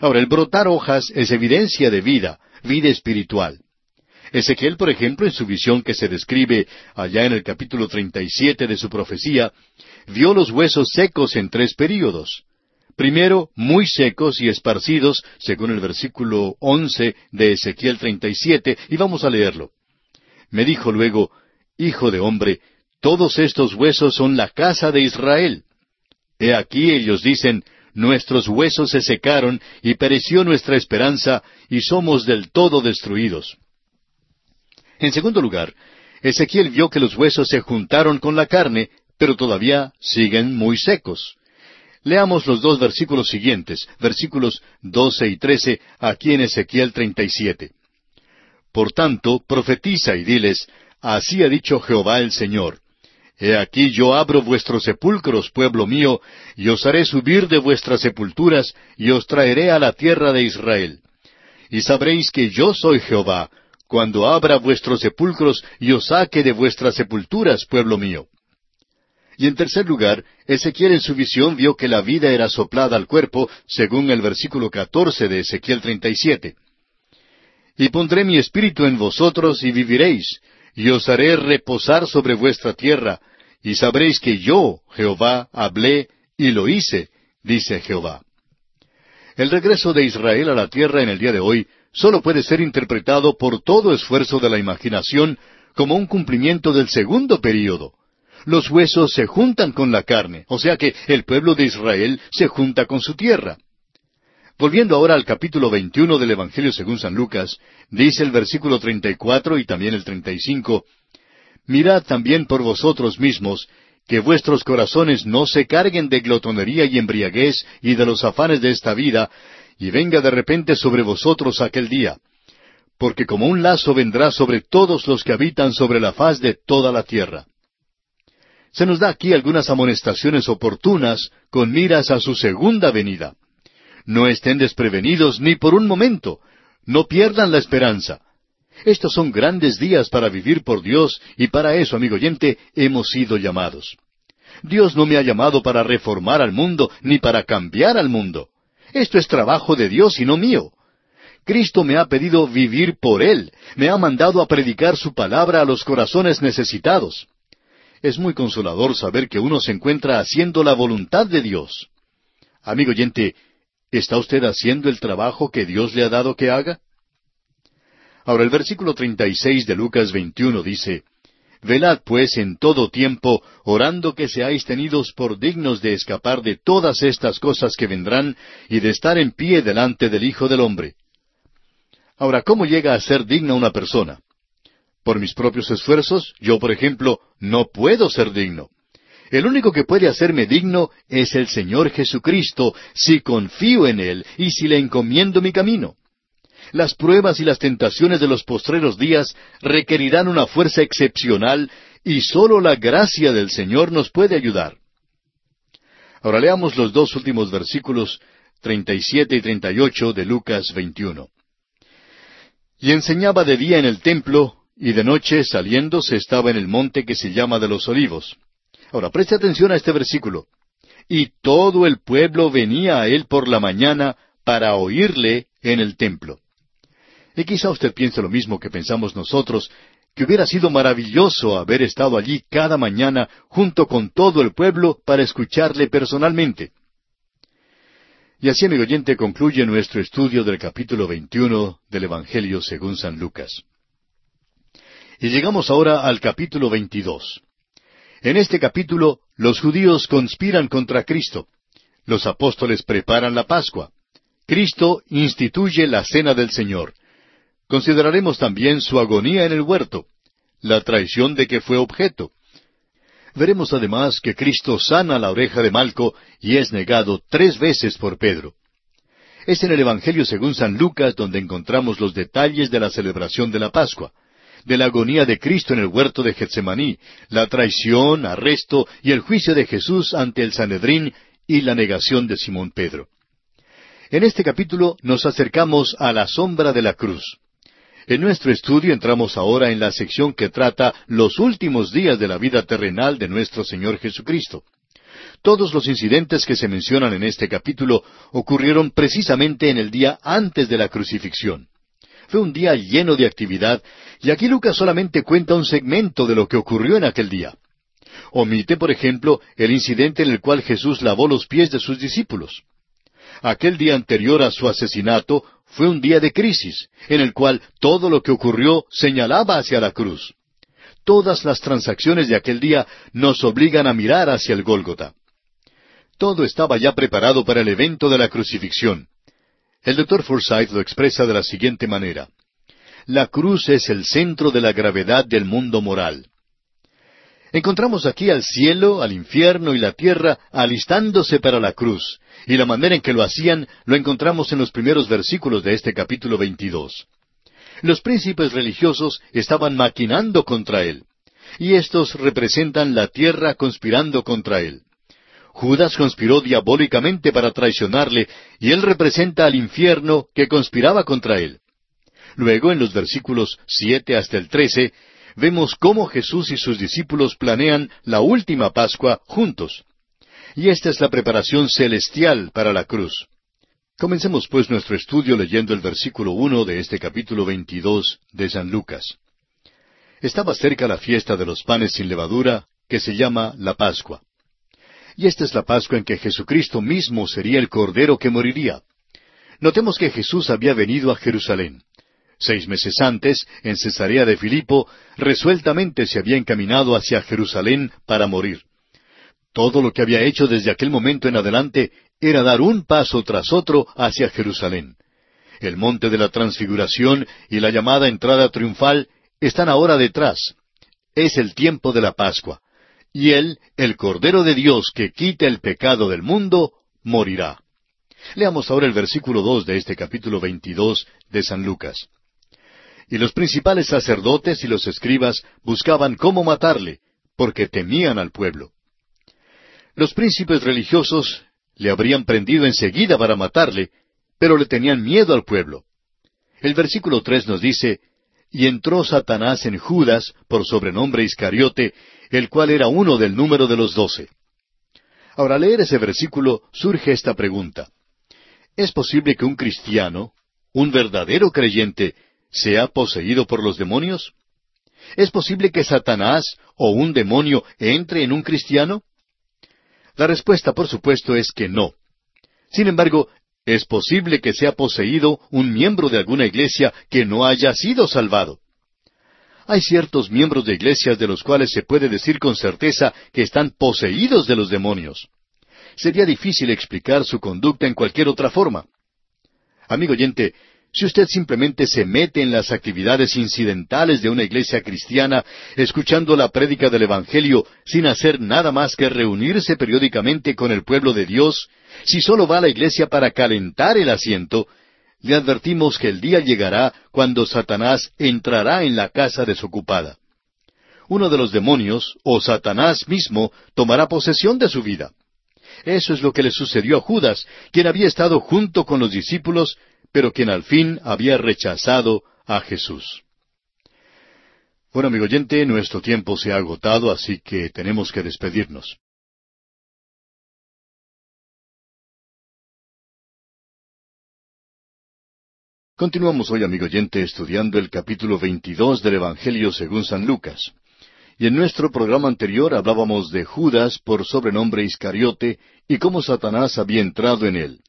Ahora, el brotar hojas es evidencia de vida, vida espiritual. Ezequiel, por ejemplo, en su visión que se describe allá en el capítulo treinta y siete de su profecía, vio los huesos secos en tres períodos. Primero, muy secos y esparcidos, según el versículo once de Ezequiel treinta y siete, y vamos a leerlo. Me dijo luego, Hijo de hombre, todos estos huesos son la casa de Israel. He aquí ellos dicen, Nuestros huesos se secaron y pereció nuestra esperanza, y somos del todo destruidos. En segundo lugar, Ezequiel vio que los huesos se juntaron con la carne, pero todavía siguen muy secos. Leamos los dos versículos siguientes, versículos doce y trece, aquí en Ezequiel treinta y siete. Por tanto, profetiza y diles, Así ha dicho Jehová el Señor. He aquí yo abro vuestros sepulcros, pueblo mío, y os haré subir de vuestras sepulturas, y os traeré a la tierra de Israel. Y sabréis que yo soy Jehová, cuando abra vuestros sepulcros y os saque de vuestras sepulturas, pueblo mío. Y en tercer lugar, Ezequiel en su visión vio que la vida era soplada al cuerpo, según el versículo catorce de Ezequiel treinta y siete. Y pondré mi espíritu en vosotros y viviréis, y os haré reposar sobre vuestra tierra, y sabréis que yo, Jehová, hablé y lo hice, dice Jehová. El regreso de Israel a la tierra en el día de hoy solo puede ser interpretado por todo esfuerzo de la imaginación como un cumplimiento del segundo período. Los huesos se juntan con la carne, o sea que el pueblo de Israel se junta con su tierra. Volviendo ahora al capítulo 21 del Evangelio según San Lucas, dice el versículo 34 y también el 35, Mirad también por vosotros mismos, que vuestros corazones no se carguen de glotonería y embriaguez y de los afanes de esta vida, y venga de repente sobre vosotros aquel día. Porque como un lazo vendrá sobre todos los que habitan sobre la faz de toda la tierra. Se nos da aquí algunas amonestaciones oportunas con miras a su segunda venida. No estén desprevenidos ni por un momento. No pierdan la esperanza. Estos son grandes días para vivir por Dios y para eso, amigo oyente, hemos sido llamados. Dios no me ha llamado para reformar al mundo ni para cambiar al mundo. Esto es trabajo de Dios y no mío. Cristo me ha pedido vivir por Él, me ha mandado a predicar su palabra a los corazones necesitados. Es muy consolador saber que uno se encuentra haciendo la voluntad de Dios. Amigo oyente, ¿Está usted haciendo el trabajo que Dios le ha dado que haga? Ahora el versículo 36 de Lucas 21 dice, Velad pues en todo tiempo, orando que seáis tenidos por dignos de escapar de todas estas cosas que vendrán y de estar en pie delante del Hijo del Hombre. Ahora, ¿cómo llega a ser digna una persona? Por mis propios esfuerzos, yo, por ejemplo, no puedo ser digno. El único que puede hacerme digno es el Señor Jesucristo si confío en Él y si le encomiendo mi camino. Las pruebas y las tentaciones de los postreros días requerirán una fuerza excepcional y sólo la gracia del Señor nos puede ayudar. Ahora leamos los dos últimos versículos, 37 y 38 de Lucas 21. Y enseñaba de día en el templo, y de noche saliendo se estaba en el monte que se llama de los olivos. Ahora, preste atención a este versículo. Y todo el pueblo venía a él por la mañana para oírle en el templo. Y quizá usted piense lo mismo que pensamos nosotros, que hubiera sido maravilloso haber estado allí cada mañana junto con todo el pueblo para escucharle personalmente. Y así, amigo oyente, concluye nuestro estudio del capítulo 21 del Evangelio según San Lucas. Y llegamos ahora al capítulo 22. En este capítulo, los judíos conspiran contra Cristo. Los apóstoles preparan la Pascua. Cristo instituye la cena del Señor. Consideraremos también su agonía en el huerto, la traición de que fue objeto. Veremos además que Cristo sana la oreja de Malco y es negado tres veces por Pedro. Es en el Evangelio según San Lucas donde encontramos los detalles de la celebración de la Pascua de la agonía de Cristo en el huerto de Getsemaní, la traición, arresto y el juicio de Jesús ante el Sanedrín y la negación de Simón Pedro. En este capítulo nos acercamos a la sombra de la cruz. En nuestro estudio entramos ahora en la sección que trata los últimos días de la vida terrenal de nuestro Señor Jesucristo. Todos los incidentes que se mencionan en este capítulo ocurrieron precisamente en el día antes de la crucifixión. Fue un día lleno de actividad y aquí Lucas solamente cuenta un segmento de lo que ocurrió en aquel día. Omite, por ejemplo, el incidente en el cual Jesús lavó los pies de sus discípulos. Aquel día anterior a su asesinato fue un día de crisis, en el cual todo lo que ocurrió señalaba hacia la cruz. Todas las transacciones de aquel día nos obligan a mirar hacia el Gólgota. Todo estaba ya preparado para el evento de la crucifixión. El doctor Forsyth lo expresa de la siguiente manera. La cruz es el centro de la gravedad del mundo moral. Encontramos aquí al cielo, al infierno y la tierra alistándose para la cruz, y la manera en que lo hacían lo encontramos en los primeros versículos de este capítulo 22. Los príncipes religiosos estaban maquinando contra él, y estos representan la tierra conspirando contra él. Judas conspiró diabólicamente para traicionarle, y él representa al infierno que conspiraba contra él. Luego, en los versículos siete hasta el trece, vemos cómo Jesús y sus discípulos planean la última Pascua juntos. Y esta es la preparación celestial para la cruz. Comencemos pues nuestro estudio leyendo el versículo uno de este capítulo veintidós de San Lucas. Estaba cerca la fiesta de los panes sin levadura, que se llama la Pascua. Y esta es la Pascua en que Jesucristo mismo sería el Cordero que moriría. Notemos que Jesús había venido a Jerusalén. Seis meses antes, en Cesarea de Filipo, resueltamente se había encaminado hacia Jerusalén para morir. Todo lo que había hecho desde aquel momento en adelante era dar un paso tras otro hacia Jerusalén. El monte de la transfiguración y la llamada entrada triunfal están ahora detrás. Es el tiempo de la Pascua. Y Él, el Cordero de Dios que quita el pecado del mundo, morirá. Leamos ahora el versículo dos de este capítulo veintidós de San Lucas. Y los principales sacerdotes y los escribas buscaban cómo matarle, porque temían al pueblo. Los príncipes religiosos le habrían prendido enseguida para matarle, pero le tenían miedo al pueblo. El versículo tres nos dice, Y entró Satanás en Judas, por sobrenombre Iscariote, el cual era uno del número de los doce. Ahora, al leer ese versículo surge esta pregunta. ¿Es posible que un cristiano, un verdadero creyente, sea poseído por los demonios? ¿Es posible que Satanás o un demonio entre en un cristiano? La respuesta, por supuesto, es que no. Sin embargo, es posible que sea poseído un miembro de alguna iglesia que no haya sido salvado. Hay ciertos miembros de iglesias de los cuales se puede decir con certeza que están poseídos de los demonios sería difícil explicar su conducta en cualquier otra forma. Amigo oyente, si usted simplemente se mete en las actividades incidentales de una iglesia cristiana, escuchando la prédica del Evangelio sin hacer nada más que reunirse periódicamente con el pueblo de Dios, si solo va a la iglesia para calentar el asiento, le advertimos que el día llegará cuando Satanás entrará en la casa desocupada. Uno de los demonios, o Satanás mismo, tomará posesión de su vida. Eso es lo que le sucedió a Judas, quien había estado junto con los discípulos, pero quien al fin había rechazado a Jesús. Bueno, amigo oyente, nuestro tiempo se ha agotado, así que tenemos que despedirnos. Continuamos hoy, amigo oyente, estudiando el capítulo 22 del Evangelio según San Lucas. Y en nuestro programa anterior hablábamos de Judas por sobrenombre Iscariote y cómo Satanás había entrado en él.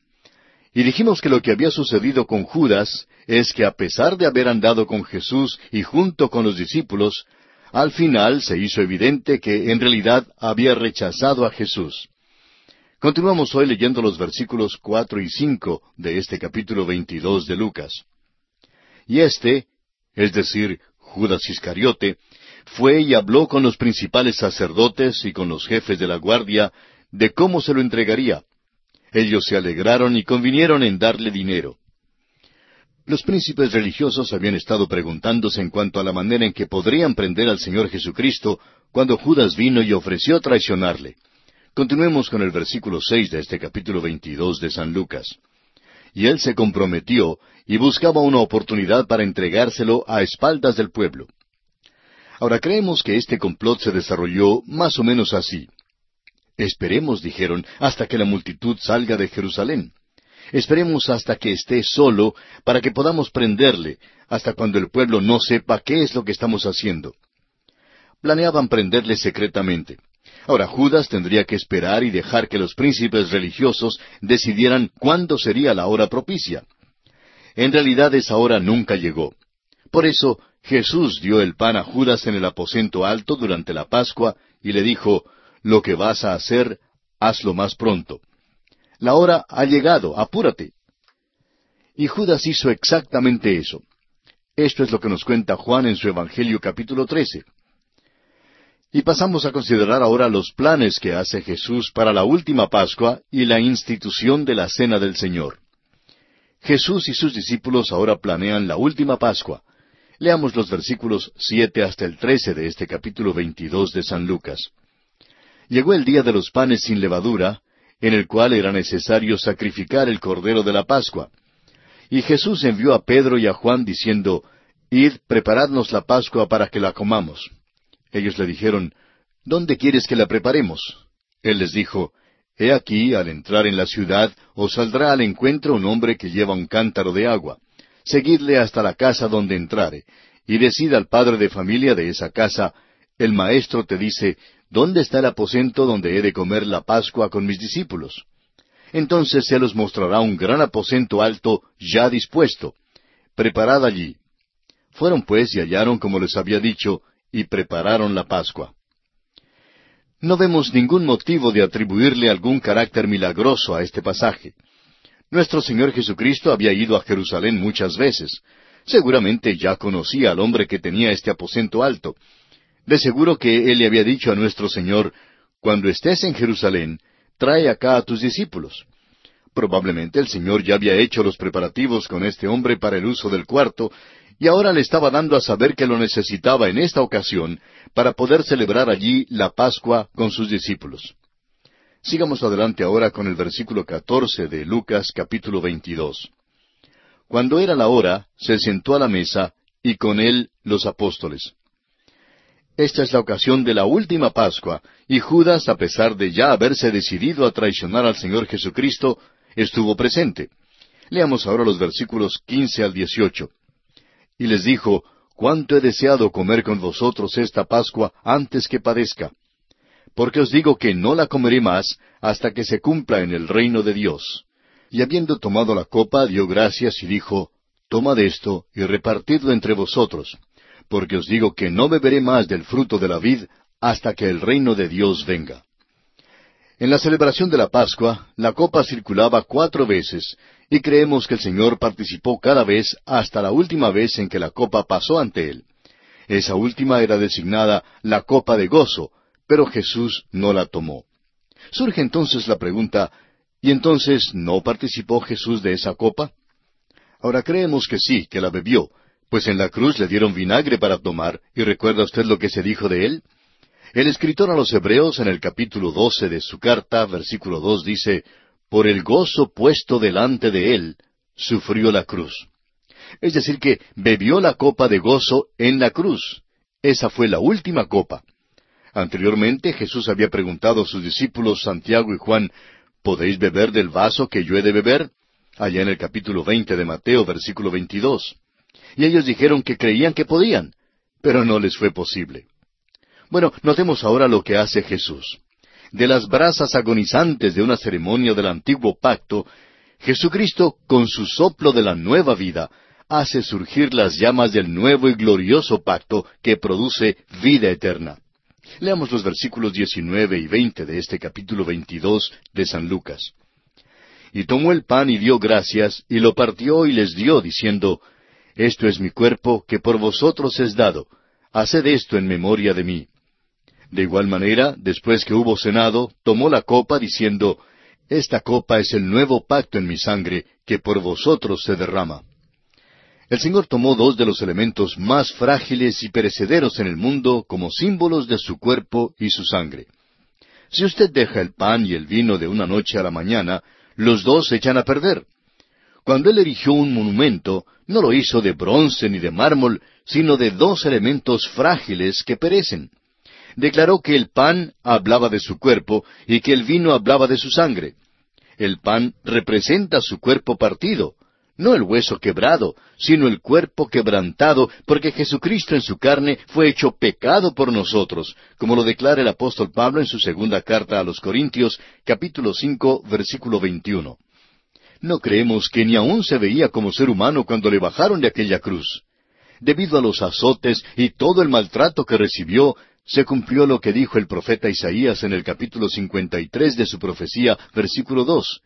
Y dijimos que lo que había sucedido con Judas es que a pesar de haber andado con Jesús y junto con los discípulos, al final se hizo evidente que en realidad había rechazado a Jesús. Continuamos hoy leyendo los versículos cuatro y cinco de este capítulo veintidós de Lucas. Y este, es decir, Judas Iscariote, fue y habló con los principales sacerdotes y con los jefes de la guardia de cómo se lo entregaría. Ellos se alegraron y convinieron en darle dinero. Los príncipes religiosos habían estado preguntándose en cuanto a la manera en que podrían prender al Señor Jesucristo cuando Judas vino y ofreció traicionarle. Continuemos con el versículo seis de este capítulo veintidós de San Lucas. Y él se comprometió y buscaba una oportunidad para entregárselo a espaldas del pueblo. Ahora creemos que este complot se desarrolló más o menos así. Esperemos, dijeron, hasta que la multitud salga de Jerusalén. Esperemos hasta que esté solo para que podamos prenderle, hasta cuando el pueblo no sepa qué es lo que estamos haciendo. Planeaban prenderle secretamente. Ahora Judas tendría que esperar y dejar que los príncipes religiosos decidieran cuándo sería la hora propicia. En realidad esa hora nunca llegó. Por eso Jesús dio el pan a Judas en el aposento alto durante la Pascua y le dijo, Lo que vas a hacer, hazlo más pronto. La hora ha llegado, apúrate. Y Judas hizo exactamente eso. Esto es lo que nos cuenta Juan en su Evangelio capítulo 13. Y pasamos a considerar ahora los planes que hace Jesús para la última Pascua y la institución de la Cena del Señor. Jesús y sus discípulos ahora planean la última Pascua, Leamos los versículos siete hasta el trece de este capítulo veintidós de San Lucas. Llegó el día de los panes sin levadura, en el cual era necesario sacrificar el cordero de la Pascua. Y Jesús envió a Pedro y a Juan diciendo, Id, preparadnos la Pascua para que la comamos. Ellos le dijeron, ¿Dónde quieres que la preparemos? Él les dijo, He aquí, al entrar en la ciudad, os saldrá al encuentro un hombre que lleva un cántaro de agua seguidle hasta la casa donde entrare, y decida al padre de familia de esa casa, el maestro te dice, ¿dónde está el aposento donde he de comer la Pascua con mis discípulos? entonces se los mostrará un gran aposento alto ya dispuesto. Preparad allí. Fueron pues y hallaron como les había dicho, y prepararon la Pascua. No vemos ningún motivo de atribuirle algún carácter milagroso a este pasaje. Nuestro Señor Jesucristo había ido a Jerusalén muchas veces. Seguramente ya conocía al hombre que tenía este aposento alto. De seguro que él le había dicho a nuestro Señor, Cuando estés en Jerusalén, trae acá a tus discípulos. Probablemente el Señor ya había hecho los preparativos con este hombre para el uso del cuarto, y ahora le estaba dando a saber que lo necesitaba en esta ocasión para poder celebrar allí la Pascua con sus discípulos. Sigamos adelante ahora con el versículo catorce de Lucas capítulo veintidós. Cuando era la hora, se sentó a la mesa, y con él los apóstoles. Esta es la ocasión de la última Pascua, y Judas, a pesar de ya haberse decidido a traicionar al Señor Jesucristo, estuvo presente. Leamos ahora los versículos quince al dieciocho. Y les dijo, cuánto he deseado comer con vosotros esta Pascua antes que padezca. Porque os digo que no la comeré más hasta que se cumpla en el reino de Dios. Y habiendo tomado la copa, dio gracias y dijo, Tomad esto y repartidlo entre vosotros, porque os digo que no beberé más del fruto de la vid hasta que el reino de Dios venga. En la celebración de la Pascua, la copa circulaba cuatro veces, y creemos que el Señor participó cada vez hasta la última vez en que la copa pasó ante él. Esa última era designada la copa de gozo, pero Jesús no la tomó. Surge entonces la pregunta, ¿y entonces no participó Jesús de esa copa? Ahora creemos que sí, que la bebió, pues en la cruz le dieron vinagre para tomar, y recuerda usted lo que se dijo de él. El escritor a los Hebreos en el capítulo doce de su carta, versículo dos, dice, Por el gozo puesto delante de él, sufrió la cruz. Es decir, que bebió la copa de gozo en la cruz. Esa fue la última copa. Anteriormente Jesús había preguntado a sus discípulos Santiago y Juan, ¿Podéis beber del vaso que yo he de beber? Allá en el capítulo veinte de Mateo, versículo veintidós. Y ellos dijeron que creían que podían, pero no les fue posible. Bueno, notemos ahora lo que hace Jesús. De las brasas agonizantes de una ceremonia del antiguo pacto, Jesucristo, con su soplo de la nueva vida, hace surgir las llamas del nuevo y glorioso pacto que produce vida eterna. Leamos los versículos 19 y 20 de este capítulo 22 de San Lucas. Y tomó el pan y dio gracias, y lo partió y les dio, diciendo, Esto es mi cuerpo que por vosotros es dado, haced esto en memoria de mí. De igual manera, después que hubo cenado, tomó la copa diciendo, Esta copa es el nuevo pacto en mi sangre, que por vosotros se derrama. El Señor tomó dos de los elementos más frágiles y perecederos en el mundo como símbolos de su cuerpo y su sangre. Si usted deja el pan y el vino de una noche a la mañana, los dos se echan a perder. Cuando Él erigió un monumento, no lo hizo de bronce ni de mármol, sino de dos elementos frágiles que perecen declaró que el pan hablaba de su cuerpo y que el vino hablaba de su sangre. El pan representa su cuerpo partido, no el hueso quebrado, sino el cuerpo quebrantado, porque Jesucristo en su carne fue hecho pecado por nosotros, como lo declara el apóstol Pablo en su segunda carta a los Corintios, capítulo cinco, versículo veintiuno. No creemos que ni aún se veía como ser humano cuando le bajaron de aquella cruz. Debido a los azotes y todo el maltrato que recibió, se cumplió lo que dijo el profeta Isaías en el capítulo 53 de su profecía, versículo 2.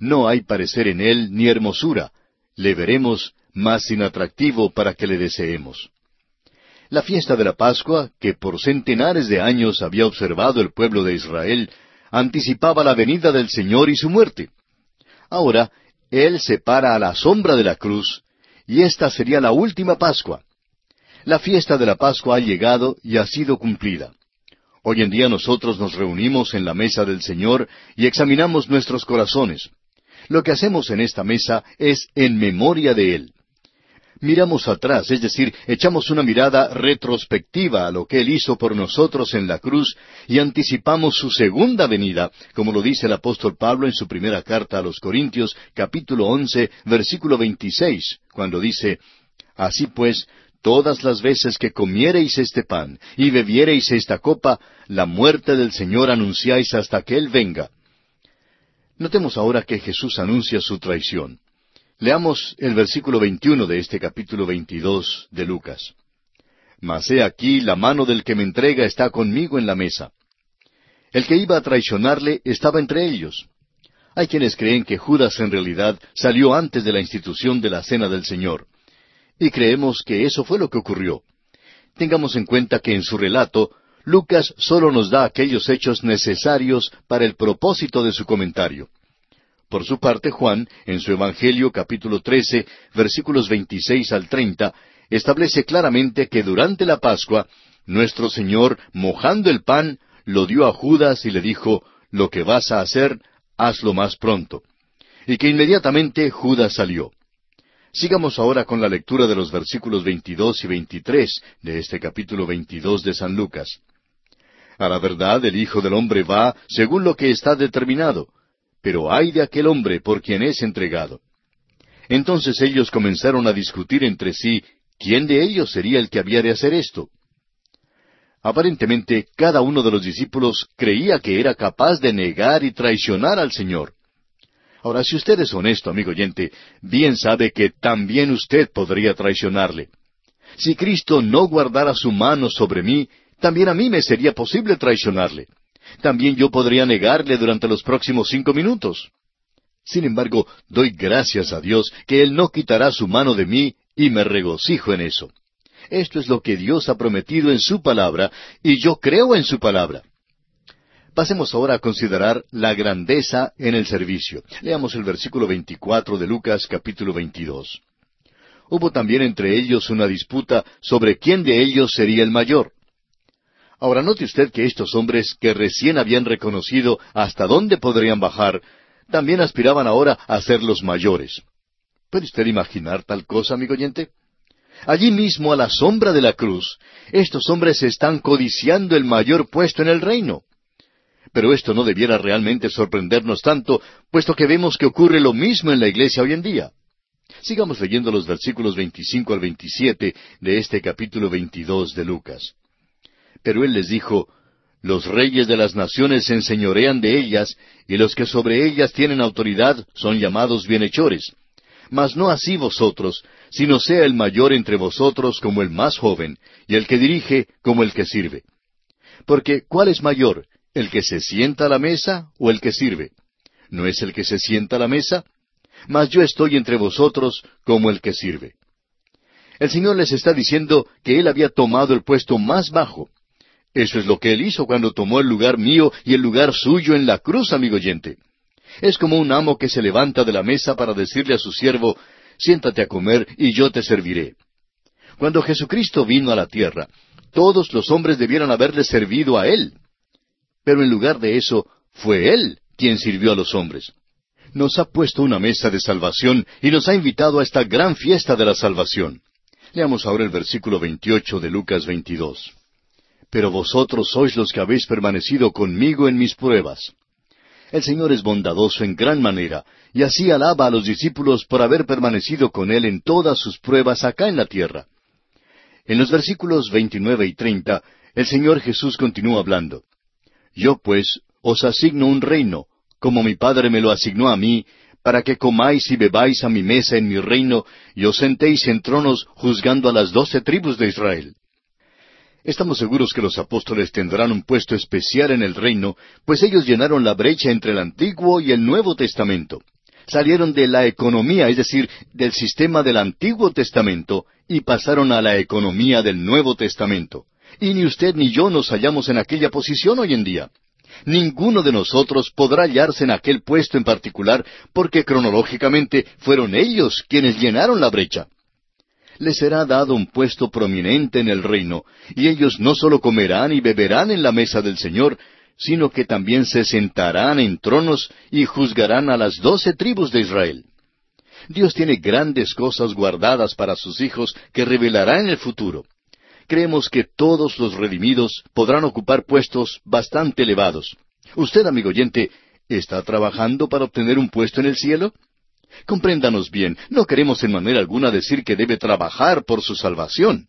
No hay parecer en él ni hermosura. Le veremos más inatractivo para que le deseemos. La fiesta de la Pascua, que por centenares de años había observado el pueblo de Israel, anticipaba la venida del Señor y su muerte. Ahora, Él se para a la sombra de la cruz, y esta sería la última Pascua. La fiesta de la Pascua ha llegado y ha sido cumplida. Hoy en día nosotros nos reunimos en la mesa del Señor y examinamos nuestros corazones. Lo que hacemos en esta mesa es en memoria de Él. Miramos atrás, es decir, echamos una mirada retrospectiva a lo que Él hizo por nosotros en la cruz y anticipamos su segunda venida, como lo dice el apóstol Pablo en su primera carta a los Corintios, capítulo once, versículo veintiséis, cuando dice, Así pues, todas las veces que comiereis este pan y bebiereis esta copa, la muerte del Señor anunciáis hasta que Él venga. Notemos ahora que Jesús anuncia su traición. Leamos el versículo 21 de este capítulo 22 de Lucas. Mas he aquí la mano del que me entrega está conmigo en la mesa. El que iba a traicionarle estaba entre ellos. Hay quienes creen que Judas en realidad salió antes de la institución de la cena del Señor. Y creemos que eso fue lo que ocurrió. Tengamos en cuenta que en su relato Lucas solo nos da aquellos hechos necesarios para el propósito de su comentario. Por su parte, Juan, en su Evangelio capítulo 13, versículos 26 al 30, establece claramente que durante la Pascua, nuestro Señor, mojando el pan, lo dio a Judas y le dijo, Lo que vas a hacer, hazlo más pronto. Y que inmediatamente Judas salió. Sigamos ahora con la lectura de los versículos 22 y 23 de este capítulo 22 de San Lucas. A la verdad, el Hijo del Hombre va según lo que está determinado, pero ay de aquel hombre por quien es entregado. Entonces ellos comenzaron a discutir entre sí quién de ellos sería el que había de hacer esto. Aparentemente cada uno de los discípulos creía que era capaz de negar y traicionar al Señor. Ahora, si usted es honesto, amigo oyente, bien sabe que también usted podría traicionarle. Si Cristo no guardara su mano sobre mí, también a mí me sería posible traicionarle. También yo podría negarle durante los próximos cinco minutos. Sin embargo, doy gracias a Dios que Él no quitará su mano de mí y me regocijo en eso. Esto es lo que Dios ha prometido en su palabra y yo creo en su palabra. Pasemos ahora a considerar la grandeza en el servicio. Leamos el versículo 24 de Lucas capítulo 22. Hubo también entre ellos una disputa sobre quién de ellos sería el mayor. Ahora note usted que estos hombres que recién habían reconocido hasta dónde podrían bajar, también aspiraban ahora a ser los mayores. ¿Puede usted imaginar tal cosa, amigo oyente? Allí mismo, a la sombra de la cruz, estos hombres están codiciando el mayor puesto en el reino. Pero esto no debiera realmente sorprendernos tanto, puesto que vemos que ocurre lo mismo en la iglesia hoy en día. Sigamos leyendo los versículos 25 al 27 de este capítulo 22 de Lucas. Pero él les dijo, Los reyes de las naciones se enseñorean de ellas, y los que sobre ellas tienen autoridad son llamados bienhechores. Mas no así vosotros, sino sea el mayor entre vosotros como el más joven, y el que dirige como el que sirve. Porque ¿cuál es mayor, el que se sienta a la mesa o el que sirve? ¿No es el que se sienta a la mesa? Mas yo estoy entre vosotros como el que sirve. El Señor les está diciendo que Él había tomado el puesto más bajo, eso es lo que él hizo cuando tomó el lugar mío y el lugar suyo en la cruz, amigo oyente. Es como un amo que se levanta de la mesa para decirle a su siervo, siéntate a comer y yo te serviré. Cuando Jesucristo vino a la tierra, todos los hombres debieran haberle servido a Él. Pero en lugar de eso, fue Él quien sirvió a los hombres. Nos ha puesto una mesa de salvación y nos ha invitado a esta gran fiesta de la salvación. Leamos ahora el versículo 28 de Lucas 22 pero vosotros sois los que habéis permanecido conmigo en mis pruebas. El Señor es bondadoso en gran manera, y así alaba a los discípulos por haber permanecido con Él en todas sus pruebas acá en la tierra. En los versículos 29 y 30, el Señor Jesús continúa hablando. Yo pues os asigno un reino, como mi Padre me lo asignó a mí, para que comáis y bebáis a mi mesa en mi reino, y os sentéis en tronos juzgando a las doce tribus de Israel. Estamos seguros que los apóstoles tendrán un puesto especial en el reino, pues ellos llenaron la brecha entre el Antiguo y el Nuevo Testamento. Salieron de la economía, es decir, del sistema del Antiguo Testamento, y pasaron a la economía del Nuevo Testamento. Y ni usted ni yo nos hallamos en aquella posición hoy en día. Ninguno de nosotros podrá hallarse en aquel puesto en particular porque cronológicamente fueron ellos quienes llenaron la brecha les será dado un puesto prominente en el reino, y ellos no sólo comerán y beberán en la mesa del Señor, sino que también se sentarán en tronos y juzgarán a las doce tribus de Israel. Dios tiene grandes cosas guardadas para sus hijos que revelará en el futuro. Creemos que todos los redimidos podrán ocupar puestos bastante elevados. Usted, amigo oyente, ¿está trabajando para obtener un puesto en el cielo? Compréndanos bien, no queremos en manera alguna decir que debe trabajar por su salvación.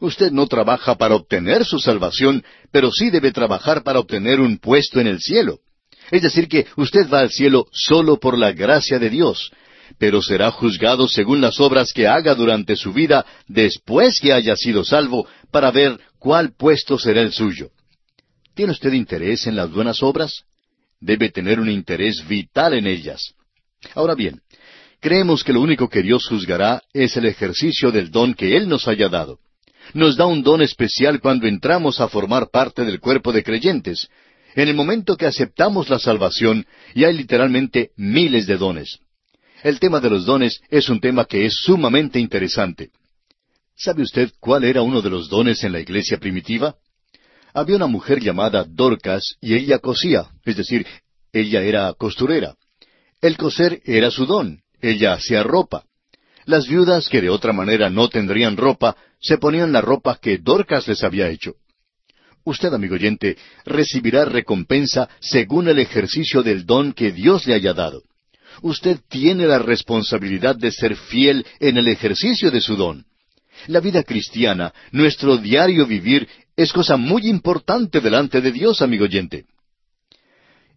Usted no trabaja para obtener su salvación, pero sí debe trabajar para obtener un puesto en el cielo. Es decir, que usted va al cielo solo por la gracia de Dios, pero será juzgado según las obras que haga durante su vida después que haya sido salvo, para ver cuál puesto será el suyo. ¿Tiene usted interés en las buenas obras? Debe tener un interés vital en ellas. Ahora bien, creemos que lo único que Dios juzgará es el ejercicio del don que Él nos haya dado. Nos da un don especial cuando entramos a formar parte del cuerpo de creyentes, en el momento que aceptamos la salvación, y hay literalmente miles de dones. El tema de los dones es un tema que es sumamente interesante. ¿Sabe usted cuál era uno de los dones en la iglesia primitiva? Había una mujer llamada Dorcas y ella cosía, es decir, ella era costurera. El coser era su don, ella hacía ropa. Las viudas que de otra manera no tendrían ropa, se ponían la ropa que Dorcas les había hecho. Usted, amigo oyente, recibirá recompensa según el ejercicio del don que Dios le haya dado. Usted tiene la responsabilidad de ser fiel en el ejercicio de su don. La vida cristiana, nuestro diario vivir, es cosa muy importante delante de Dios, amigo oyente.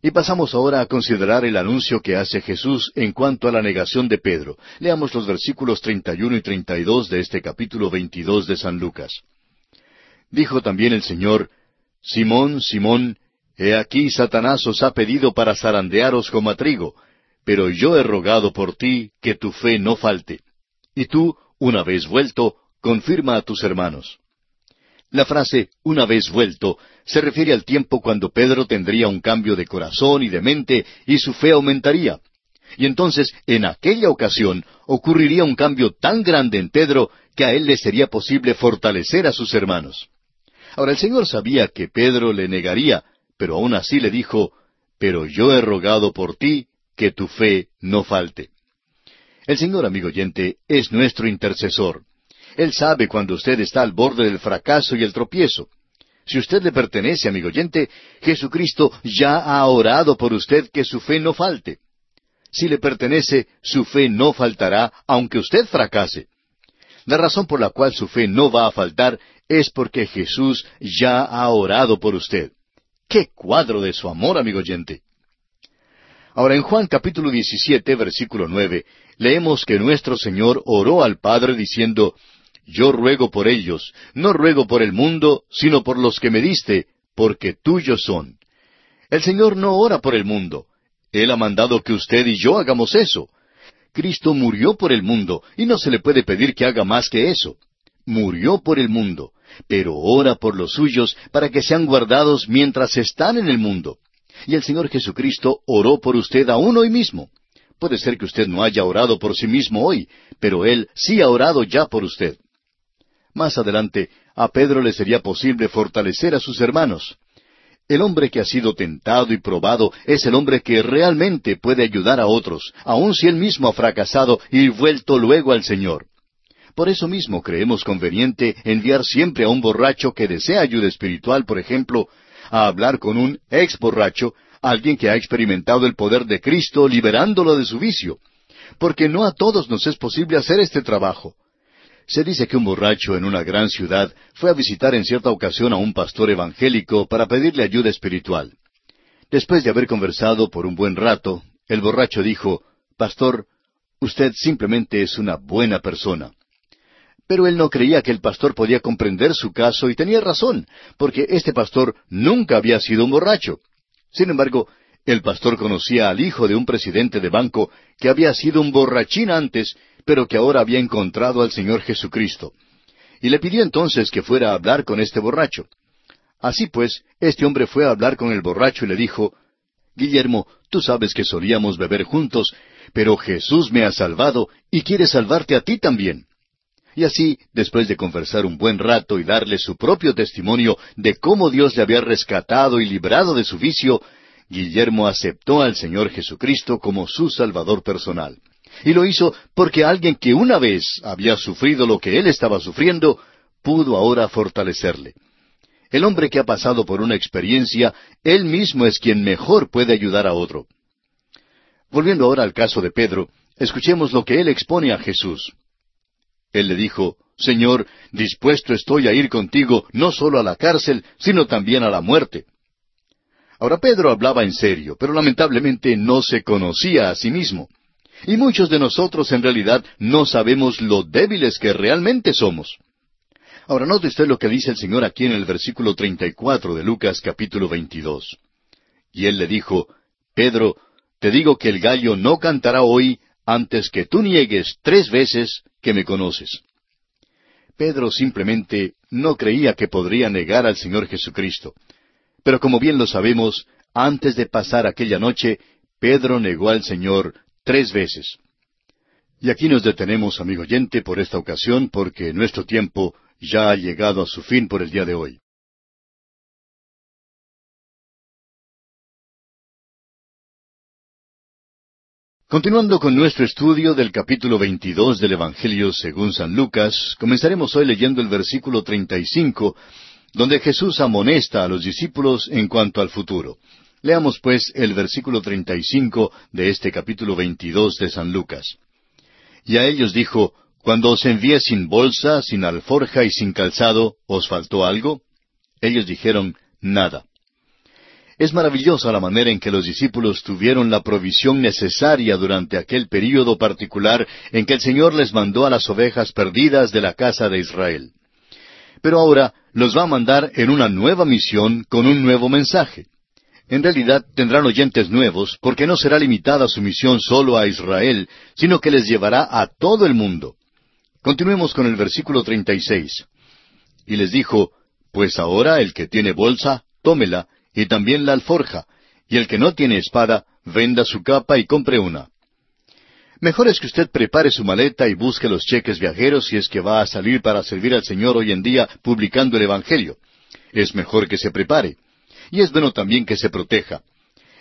Y pasamos ahora a considerar el anuncio que hace Jesús en cuanto a la negación de Pedro. Leamos los versículos 31 y 32 de este capítulo 22 de San Lucas. Dijo también el Señor, Simón, Simón, he aquí Satanás os ha pedido para zarandearos como a trigo, pero yo he rogado por ti que tu fe no falte. Y tú, una vez vuelto, confirma a tus hermanos. La frase una vez vuelto se refiere al tiempo cuando Pedro tendría un cambio de corazón y de mente y su fe aumentaría. Y entonces, en aquella ocasión, ocurriría un cambio tan grande en Pedro que a él le sería posible fortalecer a sus hermanos. Ahora el Señor sabía que Pedro le negaría, pero aún así le dijo, Pero yo he rogado por ti que tu fe no falte. El Señor, amigo oyente, es nuestro intercesor. Él sabe cuando usted está al borde del fracaso y el tropiezo. Si usted le pertenece, amigo oyente, Jesucristo ya ha orado por usted que su fe no falte. Si le pertenece, su fe no faltará, aunque usted fracase. La razón por la cual su fe no va a faltar es porque Jesús ya ha orado por usted. ¡Qué cuadro de su amor, amigo oyente! Ahora en Juan capítulo 17, versículo 9, leemos que nuestro Señor oró al Padre diciendo, Yo ruego por ellos, no ruego por el mundo, sino por los que me diste, porque tuyos son. El Señor no ora por el mundo. Él ha mandado que usted y yo hagamos eso. Cristo murió por el mundo, y no se le puede pedir que haga más que eso. Murió por el mundo pero ora por los suyos para que sean guardados mientras están en el mundo. Y el Señor Jesucristo oró por usted aún hoy mismo. Puede ser que usted no haya orado por sí mismo hoy, pero Él sí ha orado ya por usted. Más adelante, a Pedro le sería posible fortalecer a sus hermanos. El hombre que ha sido tentado y probado es el hombre que realmente puede ayudar a otros, aun si él mismo ha fracasado y vuelto luego al Señor. Por eso mismo creemos conveniente enviar siempre a un borracho que desea ayuda espiritual, por ejemplo, a hablar con un ex borracho, alguien que ha experimentado el poder de Cristo liberándolo de su vicio, porque no a todos nos es posible hacer este trabajo. Se dice que un borracho en una gran ciudad fue a visitar en cierta ocasión a un pastor evangélico para pedirle ayuda espiritual. Después de haber conversado por un buen rato, el borracho dijo, Pastor, usted simplemente es una buena persona. Pero él no creía que el pastor podía comprender su caso y tenía razón, porque este pastor nunca había sido un borracho. Sin embargo, el pastor conocía al hijo de un presidente de banco que había sido un borrachín antes, pero que ahora había encontrado al Señor Jesucristo. Y le pidió entonces que fuera a hablar con este borracho. Así pues, este hombre fue a hablar con el borracho y le dijo, Guillermo, tú sabes que solíamos beber juntos, pero Jesús me ha salvado y quiere salvarte a ti también. Y así, después de conversar un buen rato y darle su propio testimonio de cómo Dios le había rescatado y librado de su vicio, Guillermo aceptó al Señor Jesucristo como su Salvador personal. Y lo hizo porque alguien que una vez había sufrido lo que él estaba sufriendo, pudo ahora fortalecerle. El hombre que ha pasado por una experiencia, él mismo es quien mejor puede ayudar a otro. Volviendo ahora al caso de Pedro, escuchemos lo que él expone a Jesús. Él le dijo, Señor, dispuesto estoy a ir contigo no solo a la cárcel, sino también a la muerte. Ahora Pedro hablaba en serio, pero lamentablemente no se conocía a sí mismo. Y muchos de nosotros en realidad no sabemos lo débiles que realmente somos. Ahora note usted lo que dice el Señor aquí en el versículo 34 de Lucas capítulo 22. Y él le dijo, Pedro, te digo que el gallo no cantará hoy antes que tú niegues tres veces que me conoces. Pedro simplemente no creía que podría negar al Señor Jesucristo. Pero como bien lo sabemos, antes de pasar aquella noche, Pedro negó al Señor tres veces. Y aquí nos detenemos, amigo oyente, por esta ocasión, porque nuestro tiempo ya ha llegado a su fin por el día de hoy. Continuando con nuestro estudio del capítulo 22 del Evangelio según San Lucas, comenzaremos hoy leyendo el versículo 35, donde Jesús amonesta a los discípulos en cuanto al futuro. Leamos pues el versículo 35 de este capítulo 22 de San Lucas. Y a ellos dijo, Cuando os envié sin bolsa, sin alforja y sin calzado, ¿os faltó algo? Ellos dijeron, Nada. Es maravillosa la manera en que los discípulos tuvieron la provisión necesaria durante aquel período particular en que el Señor les mandó a las ovejas perdidas de la casa de Israel. Pero ahora los va a mandar en una nueva misión con un nuevo mensaje. En realidad tendrán oyentes nuevos porque no será limitada su misión solo a Israel, sino que les llevará a todo el mundo. Continuemos con el versículo 36. Y les dijo, Pues ahora el que tiene bolsa, tómela, y también la alforja, y el que no tiene espada, venda su capa y compre una. Mejor es que usted prepare su maleta y busque los cheques viajeros si es que va a salir para servir al Señor hoy en día publicando el Evangelio. Es mejor que se prepare y es bueno también que se proteja.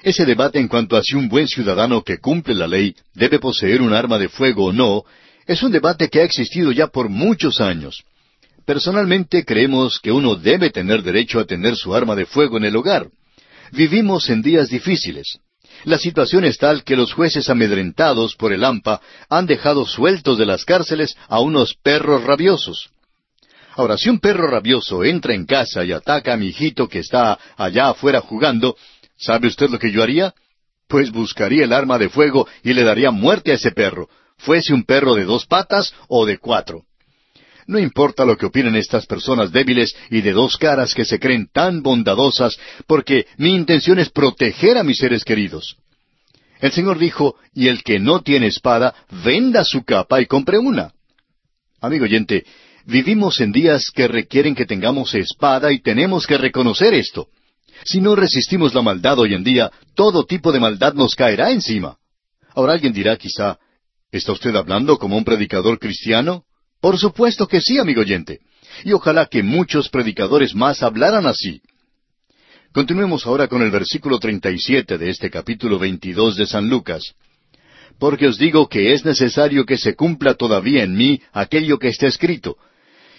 Ese debate en cuanto a si un buen ciudadano que cumple la ley debe poseer un arma de fuego o no, es un debate que ha existido ya por muchos años. Personalmente creemos que uno debe tener derecho a tener su arma de fuego en el hogar. Vivimos en días difíciles. La situación es tal que los jueces amedrentados por el AMPA han dejado sueltos de las cárceles a unos perros rabiosos. Ahora, si un perro rabioso entra en casa y ataca a mi hijito que está allá afuera jugando, ¿sabe usted lo que yo haría? Pues buscaría el arma de fuego y le daría muerte a ese perro, fuese un perro de dos patas o de cuatro. No importa lo que opinen estas personas débiles y de dos caras que se creen tan bondadosas, porque mi intención es proteger a mis seres queridos. El Señor dijo, y el que no tiene espada, venda su capa y compre una. Amigo oyente, Vivimos en días que requieren que tengamos espada y tenemos que reconocer esto. Si no resistimos la maldad hoy en día, todo tipo de maldad nos caerá encima. Ahora alguien dirá quizá, ¿está usted hablando como un predicador cristiano? Por supuesto que sí, amigo oyente. Y ojalá que muchos predicadores más hablaran así. Continuemos ahora con el versículo 37 de este capítulo 22 de San Lucas. Porque os digo que es necesario que se cumpla todavía en mí aquello que está escrito,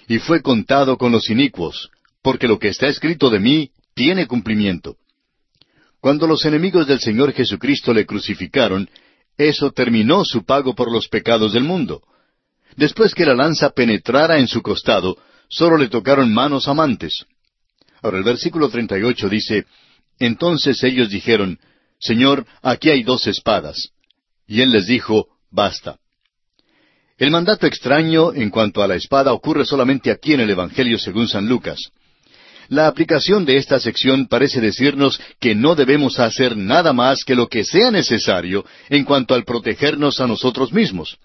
y fue contado con los inicuos, porque lo que está escrito de mí tiene cumplimiento. Cuando los enemigos del Señor Jesucristo le crucificaron, eso terminó su pago por los pecados del mundo. Después que la lanza penetrara en su costado, sólo le tocaron manos amantes. Ahora el versículo 38 dice, Entonces ellos dijeron, Señor, aquí hay dos espadas. Y él les dijo, Basta. El mandato extraño en cuanto a la espada ocurre solamente aquí en el Evangelio según San Lucas. La aplicación de esta sección parece decirnos que no debemos hacer nada más que lo que sea necesario en cuanto al protegernos a nosotros mismos.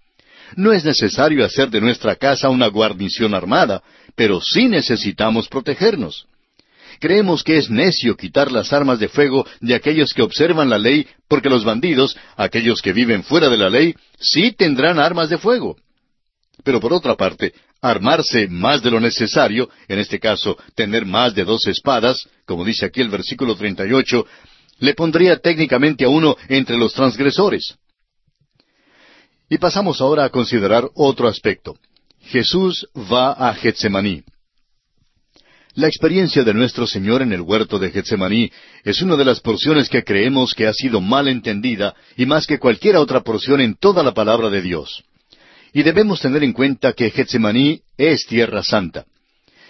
No es necesario hacer de nuestra casa una guarnición armada, pero sí necesitamos protegernos. Creemos que es necio quitar las armas de fuego de aquellos que observan la ley, porque los bandidos, aquellos que viven fuera de la ley, sí tendrán armas de fuego. Pero por otra parte, armarse más de lo necesario, en este caso tener más de dos espadas, como dice aquí el versículo 38, le pondría técnicamente a uno entre los transgresores. Y pasamos ahora a considerar otro aspecto. Jesús va a Getsemaní. La experiencia de nuestro Señor en el huerto de Getsemaní es una de las porciones que creemos que ha sido mal entendida y más que cualquier otra porción en toda la palabra de Dios. Y debemos tener en cuenta que Getsemaní es tierra santa.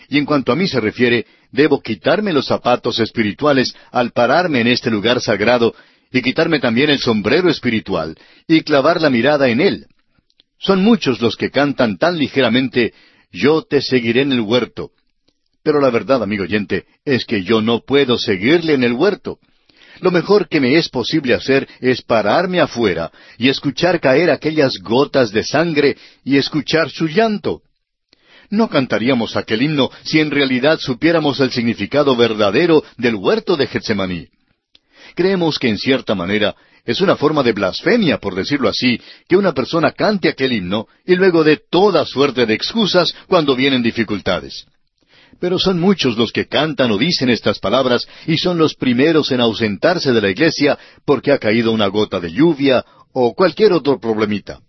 y en cuanto a mí se refiere, debo quitarme los zapatos espirituales al pararme en este lugar sagrado y quitarme también el sombrero espiritual y clavar la mirada en él. Son muchos los que cantan tan ligeramente, yo te seguiré en el huerto. Pero la verdad, amigo oyente, es que yo no puedo seguirle en el huerto. Lo mejor que me es posible hacer es pararme afuera y escuchar caer aquellas gotas de sangre y escuchar su llanto. No cantaríamos aquel himno si en realidad supiéramos el significado verdadero del huerto de Getsemaní. Creemos que en cierta manera es una forma de blasfemia, por decirlo así, que una persona cante aquel himno y luego dé toda suerte de excusas cuando vienen dificultades. Pero son muchos los que cantan o dicen estas palabras y son los primeros en ausentarse de la iglesia porque ha caído una gota de lluvia o cualquier otro problemita.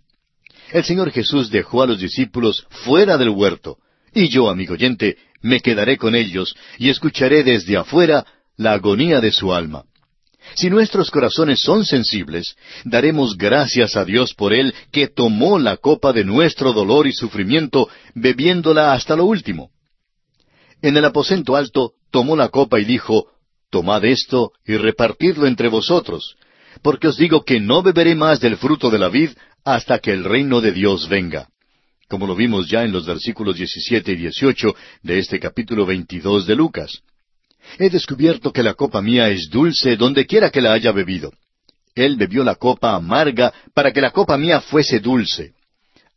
El Señor Jesús dejó a los discípulos fuera del huerto, y yo, amigo oyente, me quedaré con ellos y escucharé desde afuera la agonía de su alma. Si nuestros corazones son sensibles, daremos gracias a Dios por Él que tomó la copa de nuestro dolor y sufrimiento, bebiéndola hasta lo último. En el aposento alto tomó la copa y dijo, Tomad esto y repartidlo entre vosotros, porque os digo que no beberé más del fruto de la vid hasta que el reino de Dios venga. Como lo vimos ya en los versículos 17 y 18 de este capítulo 22 de Lucas. He descubierto que la copa mía es dulce donde quiera que la haya bebido. Él bebió la copa amarga para que la copa mía fuese dulce.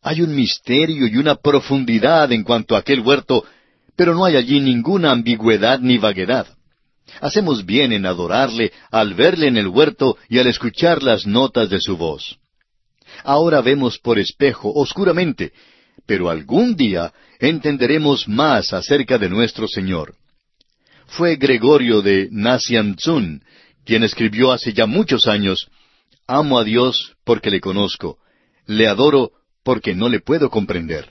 Hay un misterio y una profundidad en cuanto a aquel huerto pero no hay allí ninguna ambigüedad ni vaguedad. Hacemos bien en adorarle al verle en el huerto y al escuchar las notas de su voz. Ahora vemos por espejo, oscuramente, pero algún día entenderemos más acerca de nuestro Señor. Fue Gregorio de Nacianzun quien escribió hace ya muchos años, Amo a Dios porque le conozco, le adoro porque no le puedo comprender.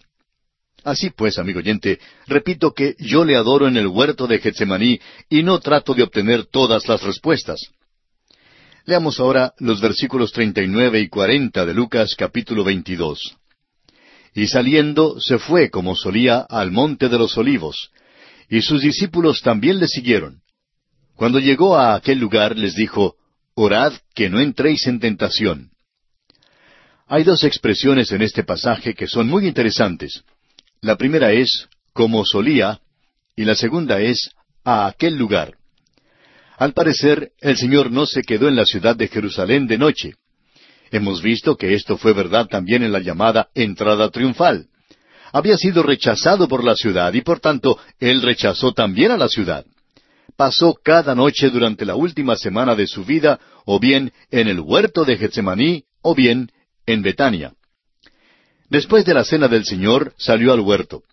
Así pues, amigo oyente, repito que yo le adoro en el huerto de Getsemaní y no trato de obtener todas las respuestas. Leamos ahora los versículos treinta y nueve y cuarenta de Lucas capítulo veintidós. Y saliendo se fue como solía al monte de los olivos, y sus discípulos también le siguieron. Cuando llegó a aquel lugar les dijo, Orad que no entréis en tentación. Hay dos expresiones en este pasaje que son muy interesantes. La primera es como solía y la segunda es a aquel lugar. Al parecer, el Señor no se quedó en la ciudad de Jerusalén de noche. Hemos visto que esto fue verdad también en la llamada entrada triunfal. Había sido rechazado por la ciudad y por tanto él rechazó también a la ciudad. Pasó cada noche durante la última semana de su vida o bien en el huerto de Getsemaní o bien en Betania. Después de la cena del Señor, salió al huerto.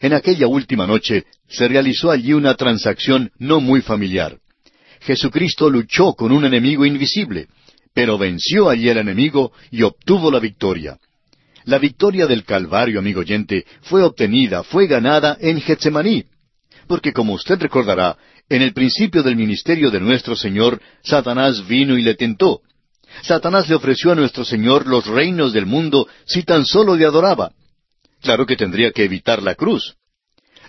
En aquella última noche se realizó allí una transacción no muy familiar. Jesucristo luchó con un enemigo invisible, pero venció allí el enemigo y obtuvo la victoria. La victoria del Calvario, amigo oyente, fue obtenida, fue ganada en Getsemaní. Porque como usted recordará, en el principio del ministerio de nuestro Señor, Satanás vino y le tentó. Satanás le ofreció a nuestro Señor los reinos del mundo si tan solo le adoraba. Claro que tendría que evitar la cruz.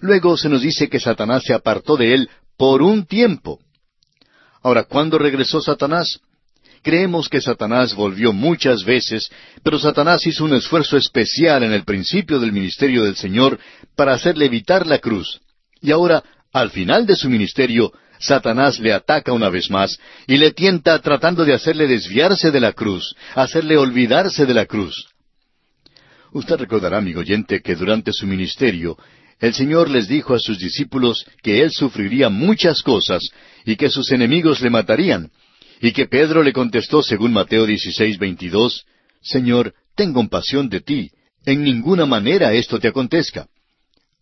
Luego se nos dice que Satanás se apartó de él por un tiempo. Ahora, ¿cuándo regresó Satanás? Creemos que Satanás volvió muchas veces, pero Satanás hizo un esfuerzo especial en el principio del ministerio del Señor para hacerle evitar la cruz. Y ahora, al final de su ministerio, Satanás le ataca una vez más y le tienta tratando de hacerle desviarse de la cruz, hacerle olvidarse de la cruz. Usted recordará, amigo oyente, que durante su ministerio el Señor les dijo a sus discípulos que Él sufriría muchas cosas y que sus enemigos le matarían, y que Pedro le contestó según Mateo 16, 22, Señor, ten compasión de ti, en ninguna manera esto te acontezca.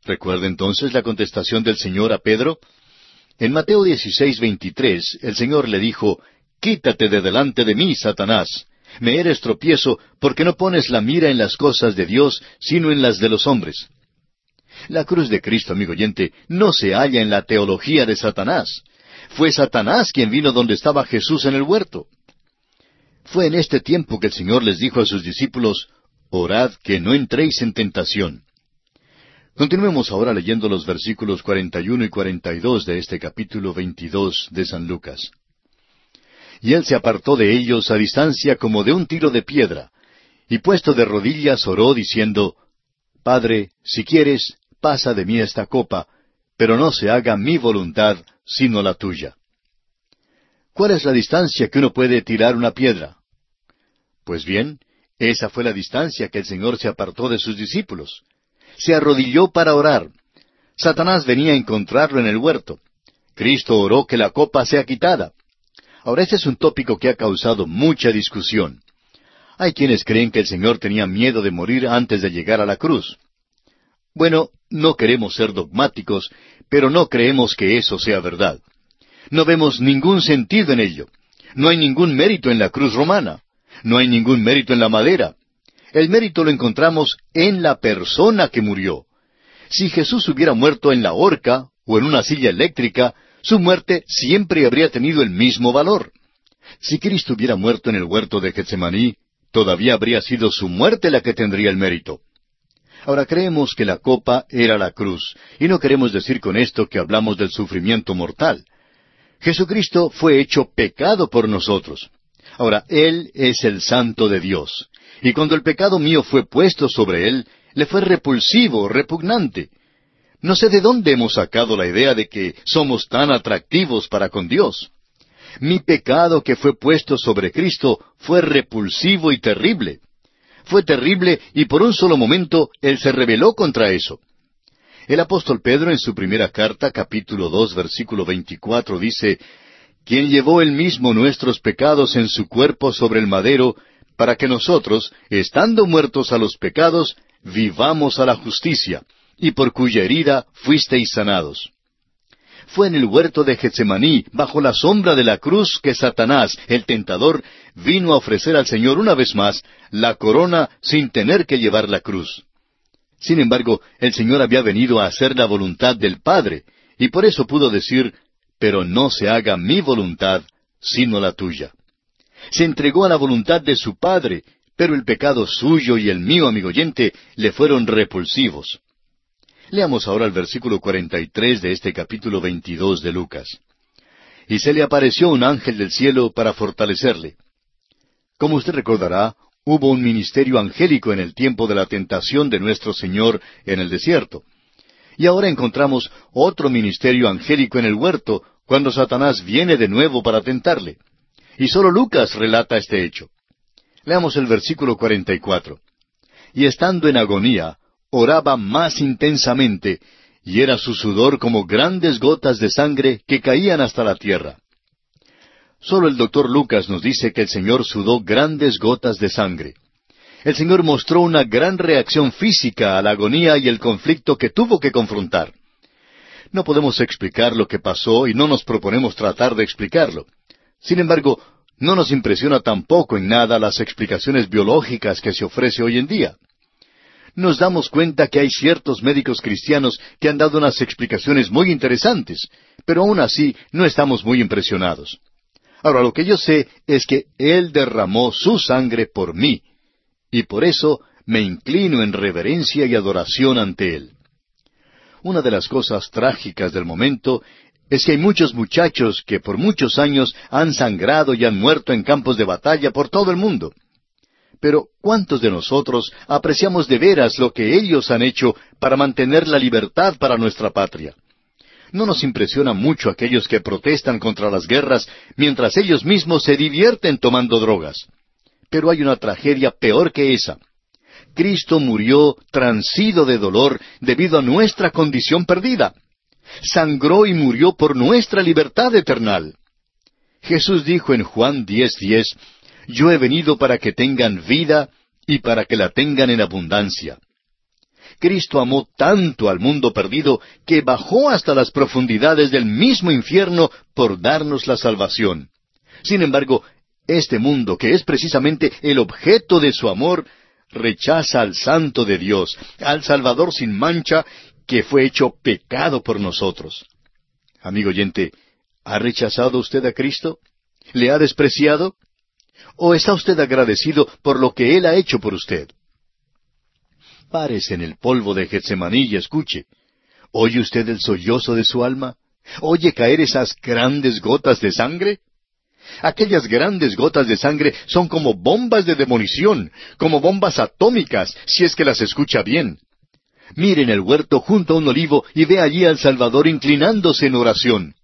¿Recuerda entonces la contestación del Señor a Pedro? En Mateo 16, 23, el Señor le dijo, Quítate de delante de mí, Satanás. Me eres tropiezo porque no pones la mira en las cosas de Dios, sino en las de los hombres. La cruz de Cristo, amigo oyente, no se halla en la teología de Satanás. Fue Satanás quien vino donde estaba Jesús en el huerto. Fue en este tiempo que el Señor les dijo a sus discípulos, Orad que no entréis en tentación. Continuemos ahora leyendo los versículos 41 y 42 de este capítulo 22 de San Lucas. Y él se apartó de ellos a distancia como de un tiro de piedra, y puesto de rodillas oró diciendo, Padre, si quieres, pasa de mí esta copa, pero no se haga mi voluntad, sino la tuya. ¿Cuál es la distancia que uno puede tirar una piedra? Pues bien, esa fue la distancia que el Señor se apartó de sus discípulos. Se arrodilló para orar. Satanás venía a encontrarlo en el huerto. Cristo oró que la copa sea quitada. Ahora, este es un tópico que ha causado mucha discusión. Hay quienes creen que el Señor tenía miedo de morir antes de llegar a la cruz. Bueno, no queremos ser dogmáticos, pero no creemos que eso sea verdad. No vemos ningún sentido en ello. No hay ningún mérito en la cruz romana. No hay ningún mérito en la madera. El mérito lo encontramos en la persona que murió. Si Jesús hubiera muerto en la horca o en una silla eléctrica, su muerte siempre habría tenido el mismo valor. Si Cristo hubiera muerto en el huerto de Getsemaní, todavía habría sido su muerte la que tendría el mérito. Ahora creemos que la copa era la cruz, y no queremos decir con esto que hablamos del sufrimiento mortal. Jesucristo fue hecho pecado por nosotros. Ahora, Él es el santo de Dios, y cuando el pecado mío fue puesto sobre Él, le fue repulsivo, repugnante. No sé de dónde hemos sacado la idea de que somos tan atractivos para con Dios. Mi pecado que fue puesto sobre Cristo fue repulsivo y terrible. Fue terrible y por un solo momento Él se rebeló contra eso. El apóstol Pedro en su primera carta, capítulo dos, versículo veinticuatro, dice, quien llevó él mismo nuestros pecados en su cuerpo sobre el madero, para que nosotros, estando muertos a los pecados, vivamos a la justicia, y por cuya herida fuisteis sanados. Fue en el huerto de Getsemaní, bajo la sombra de la cruz, que Satanás, el tentador, vino a ofrecer al Señor una vez más la corona sin tener que llevar la cruz. Sin embargo, el Señor había venido a hacer la voluntad del Padre, y por eso pudo decir, pero no se haga mi voluntad, sino la tuya. Se entregó a la voluntad de su Padre, pero el pecado suyo y el mío, amigo oyente, le fueron repulsivos. Leamos ahora el versículo 43 de este capítulo 22 de Lucas. Y se le apareció un ángel del cielo para fortalecerle. Como usted recordará, hubo un ministerio angélico en el tiempo de la tentación de nuestro Señor en el desierto. Y ahora encontramos otro ministerio angélico en el huerto, cuando Satanás viene de nuevo para tentarle. Y solo Lucas relata este hecho. Leamos el versículo 44. Y estando en agonía, oraba más intensamente, y era su sudor como grandes gotas de sangre que caían hasta la tierra. Solo el doctor Lucas nos dice que el Señor sudó grandes gotas de sangre. El Señor mostró una gran reacción física a la agonía y el conflicto que tuvo que confrontar. No podemos explicar lo que pasó y no nos proponemos tratar de explicarlo. Sin embargo, no nos impresiona tampoco en nada las explicaciones biológicas que se ofrece hoy en día nos damos cuenta que hay ciertos médicos cristianos que han dado unas explicaciones muy interesantes, pero aún así no estamos muy impresionados. Ahora, lo que yo sé es que Él derramó su sangre por mí, y por eso me inclino en reverencia y adoración ante Él. Una de las cosas trágicas del momento es que hay muchos muchachos que por muchos años han sangrado y han muerto en campos de batalla por todo el mundo. Pero ¿cuántos de nosotros apreciamos de veras lo que ellos han hecho para mantener la libertad para nuestra patria? No nos impresiona mucho aquellos que protestan contra las guerras mientras ellos mismos se divierten tomando drogas. Pero hay una tragedia peor que esa. Cristo murió transido de dolor debido a nuestra condición perdida. Sangró y murió por nuestra libertad eterna. Jesús dijo en Juan 10:10, yo he venido para que tengan vida y para que la tengan en abundancia. Cristo amó tanto al mundo perdido que bajó hasta las profundidades del mismo infierno por darnos la salvación. Sin embargo, este mundo, que es precisamente el objeto de su amor, rechaza al Santo de Dios, al Salvador sin mancha, que fue hecho pecado por nosotros. Amigo oyente, ¿ha rechazado usted a Cristo? ¿Le ha despreciado? ¿O está usted agradecido por lo que Él ha hecho por usted? Párese en el polvo de Getsemaní y escuche. ¿Oye usted el sollozo de su alma? ¿Oye caer esas grandes gotas de sangre? Aquellas grandes gotas de sangre son como bombas de demolición, como bombas atómicas, si es que las escucha bien. Mire en el huerto junto a un olivo y ve allí al Salvador inclinándose en oración.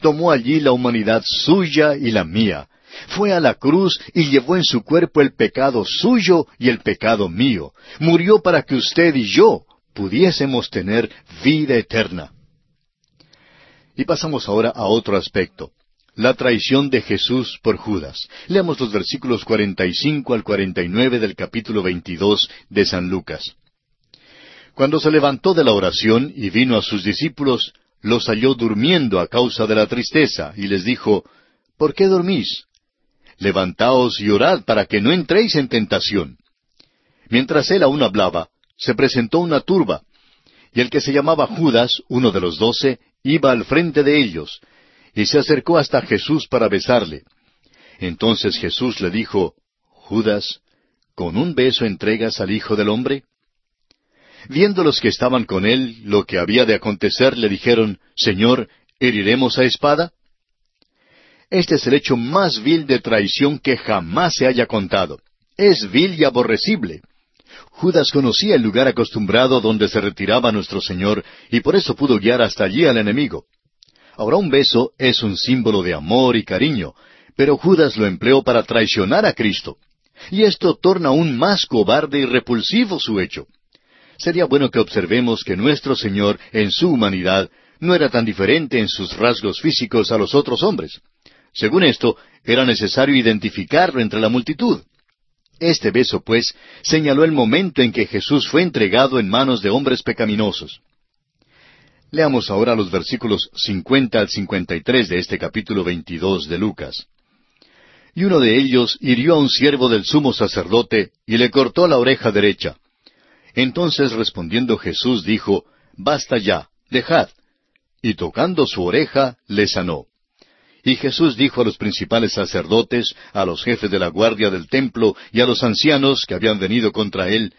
Tomó allí la humanidad suya y la mía. Fue a la cruz y llevó en su cuerpo el pecado suyo y el pecado mío. Murió para que usted y yo pudiésemos tener vida eterna. Y pasamos ahora a otro aspecto, la traición de Jesús por Judas. Leamos los versículos 45 al 49 del capítulo 22 de San Lucas. Cuando se levantó de la oración y vino a sus discípulos, los halló durmiendo a causa de la tristeza, y les dijo, ¿Por qué dormís? Levantaos y orad para que no entréis en tentación. Mientras él aún hablaba, se presentó una turba, y el que se llamaba Judas, uno de los doce, iba al frente de ellos, y se acercó hasta Jesús para besarle. Entonces Jesús le dijo, Judas, ¿con un beso entregas al Hijo del Hombre? Viendo los que estaban con él lo que había de acontecer, le dijeron, Señor, ¿heriremos a espada? Este es el hecho más vil de traición que jamás se haya contado. Es vil y aborrecible. Judas conocía el lugar acostumbrado donde se retiraba nuestro Señor y por eso pudo guiar hasta allí al enemigo. Ahora un beso es un símbolo de amor y cariño, pero Judas lo empleó para traicionar a Cristo. Y esto torna aún más cobarde y repulsivo su hecho. Sería bueno que observemos que nuestro Señor, en su humanidad, no era tan diferente en sus rasgos físicos a los otros hombres. Según esto, era necesario identificarlo entre la multitud. Este beso, pues, señaló el momento en que Jesús fue entregado en manos de hombres pecaminosos. Leamos ahora los versículos 50 al 53 de este capítulo 22 de Lucas. Y uno de ellos hirió a un siervo del sumo sacerdote y le cortó la oreja derecha. Entonces respondiendo Jesús dijo, Basta ya, dejad. Y tocando su oreja, le sanó. Y Jesús dijo a los principales sacerdotes, a los jefes de la guardia del templo y a los ancianos que habían venido contra él,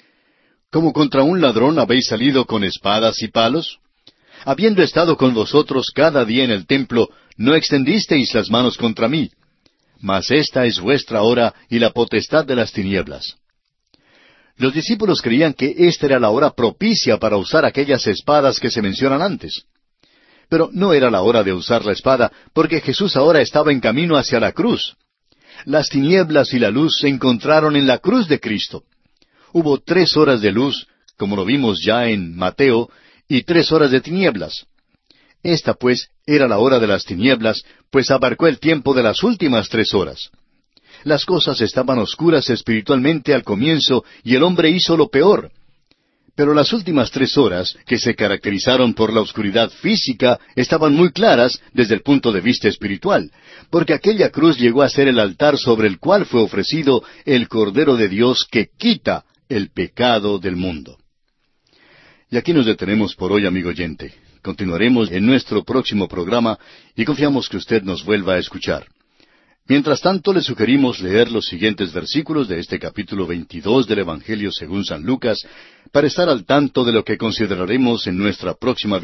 ¿Cómo contra un ladrón habéis salido con espadas y palos? Habiendo estado con vosotros cada día en el templo, no extendisteis las manos contra mí. Mas esta es vuestra hora y la potestad de las tinieblas. Los discípulos creían que esta era la hora propicia para usar aquellas espadas que se mencionan antes. Pero no era la hora de usar la espada, porque Jesús ahora estaba en camino hacia la cruz. Las tinieblas y la luz se encontraron en la cruz de Cristo. Hubo tres horas de luz, como lo vimos ya en Mateo, y tres horas de tinieblas. Esta, pues, era la hora de las tinieblas, pues abarcó el tiempo de las últimas tres horas. Las cosas estaban oscuras espiritualmente al comienzo y el hombre hizo lo peor. Pero las últimas tres horas, que se caracterizaron por la oscuridad física, estaban muy claras desde el punto de vista espiritual, porque aquella cruz llegó a ser el altar sobre el cual fue ofrecido el Cordero de Dios que quita el pecado del mundo. Y aquí nos detenemos por hoy, amigo oyente. Continuaremos en nuestro próximo programa y confiamos que usted nos vuelva a escuchar. Mientras tanto, le sugerimos leer los siguientes versículos de este capítulo 22 del Evangelio según San Lucas para estar al tanto de lo que consideraremos en nuestra próxima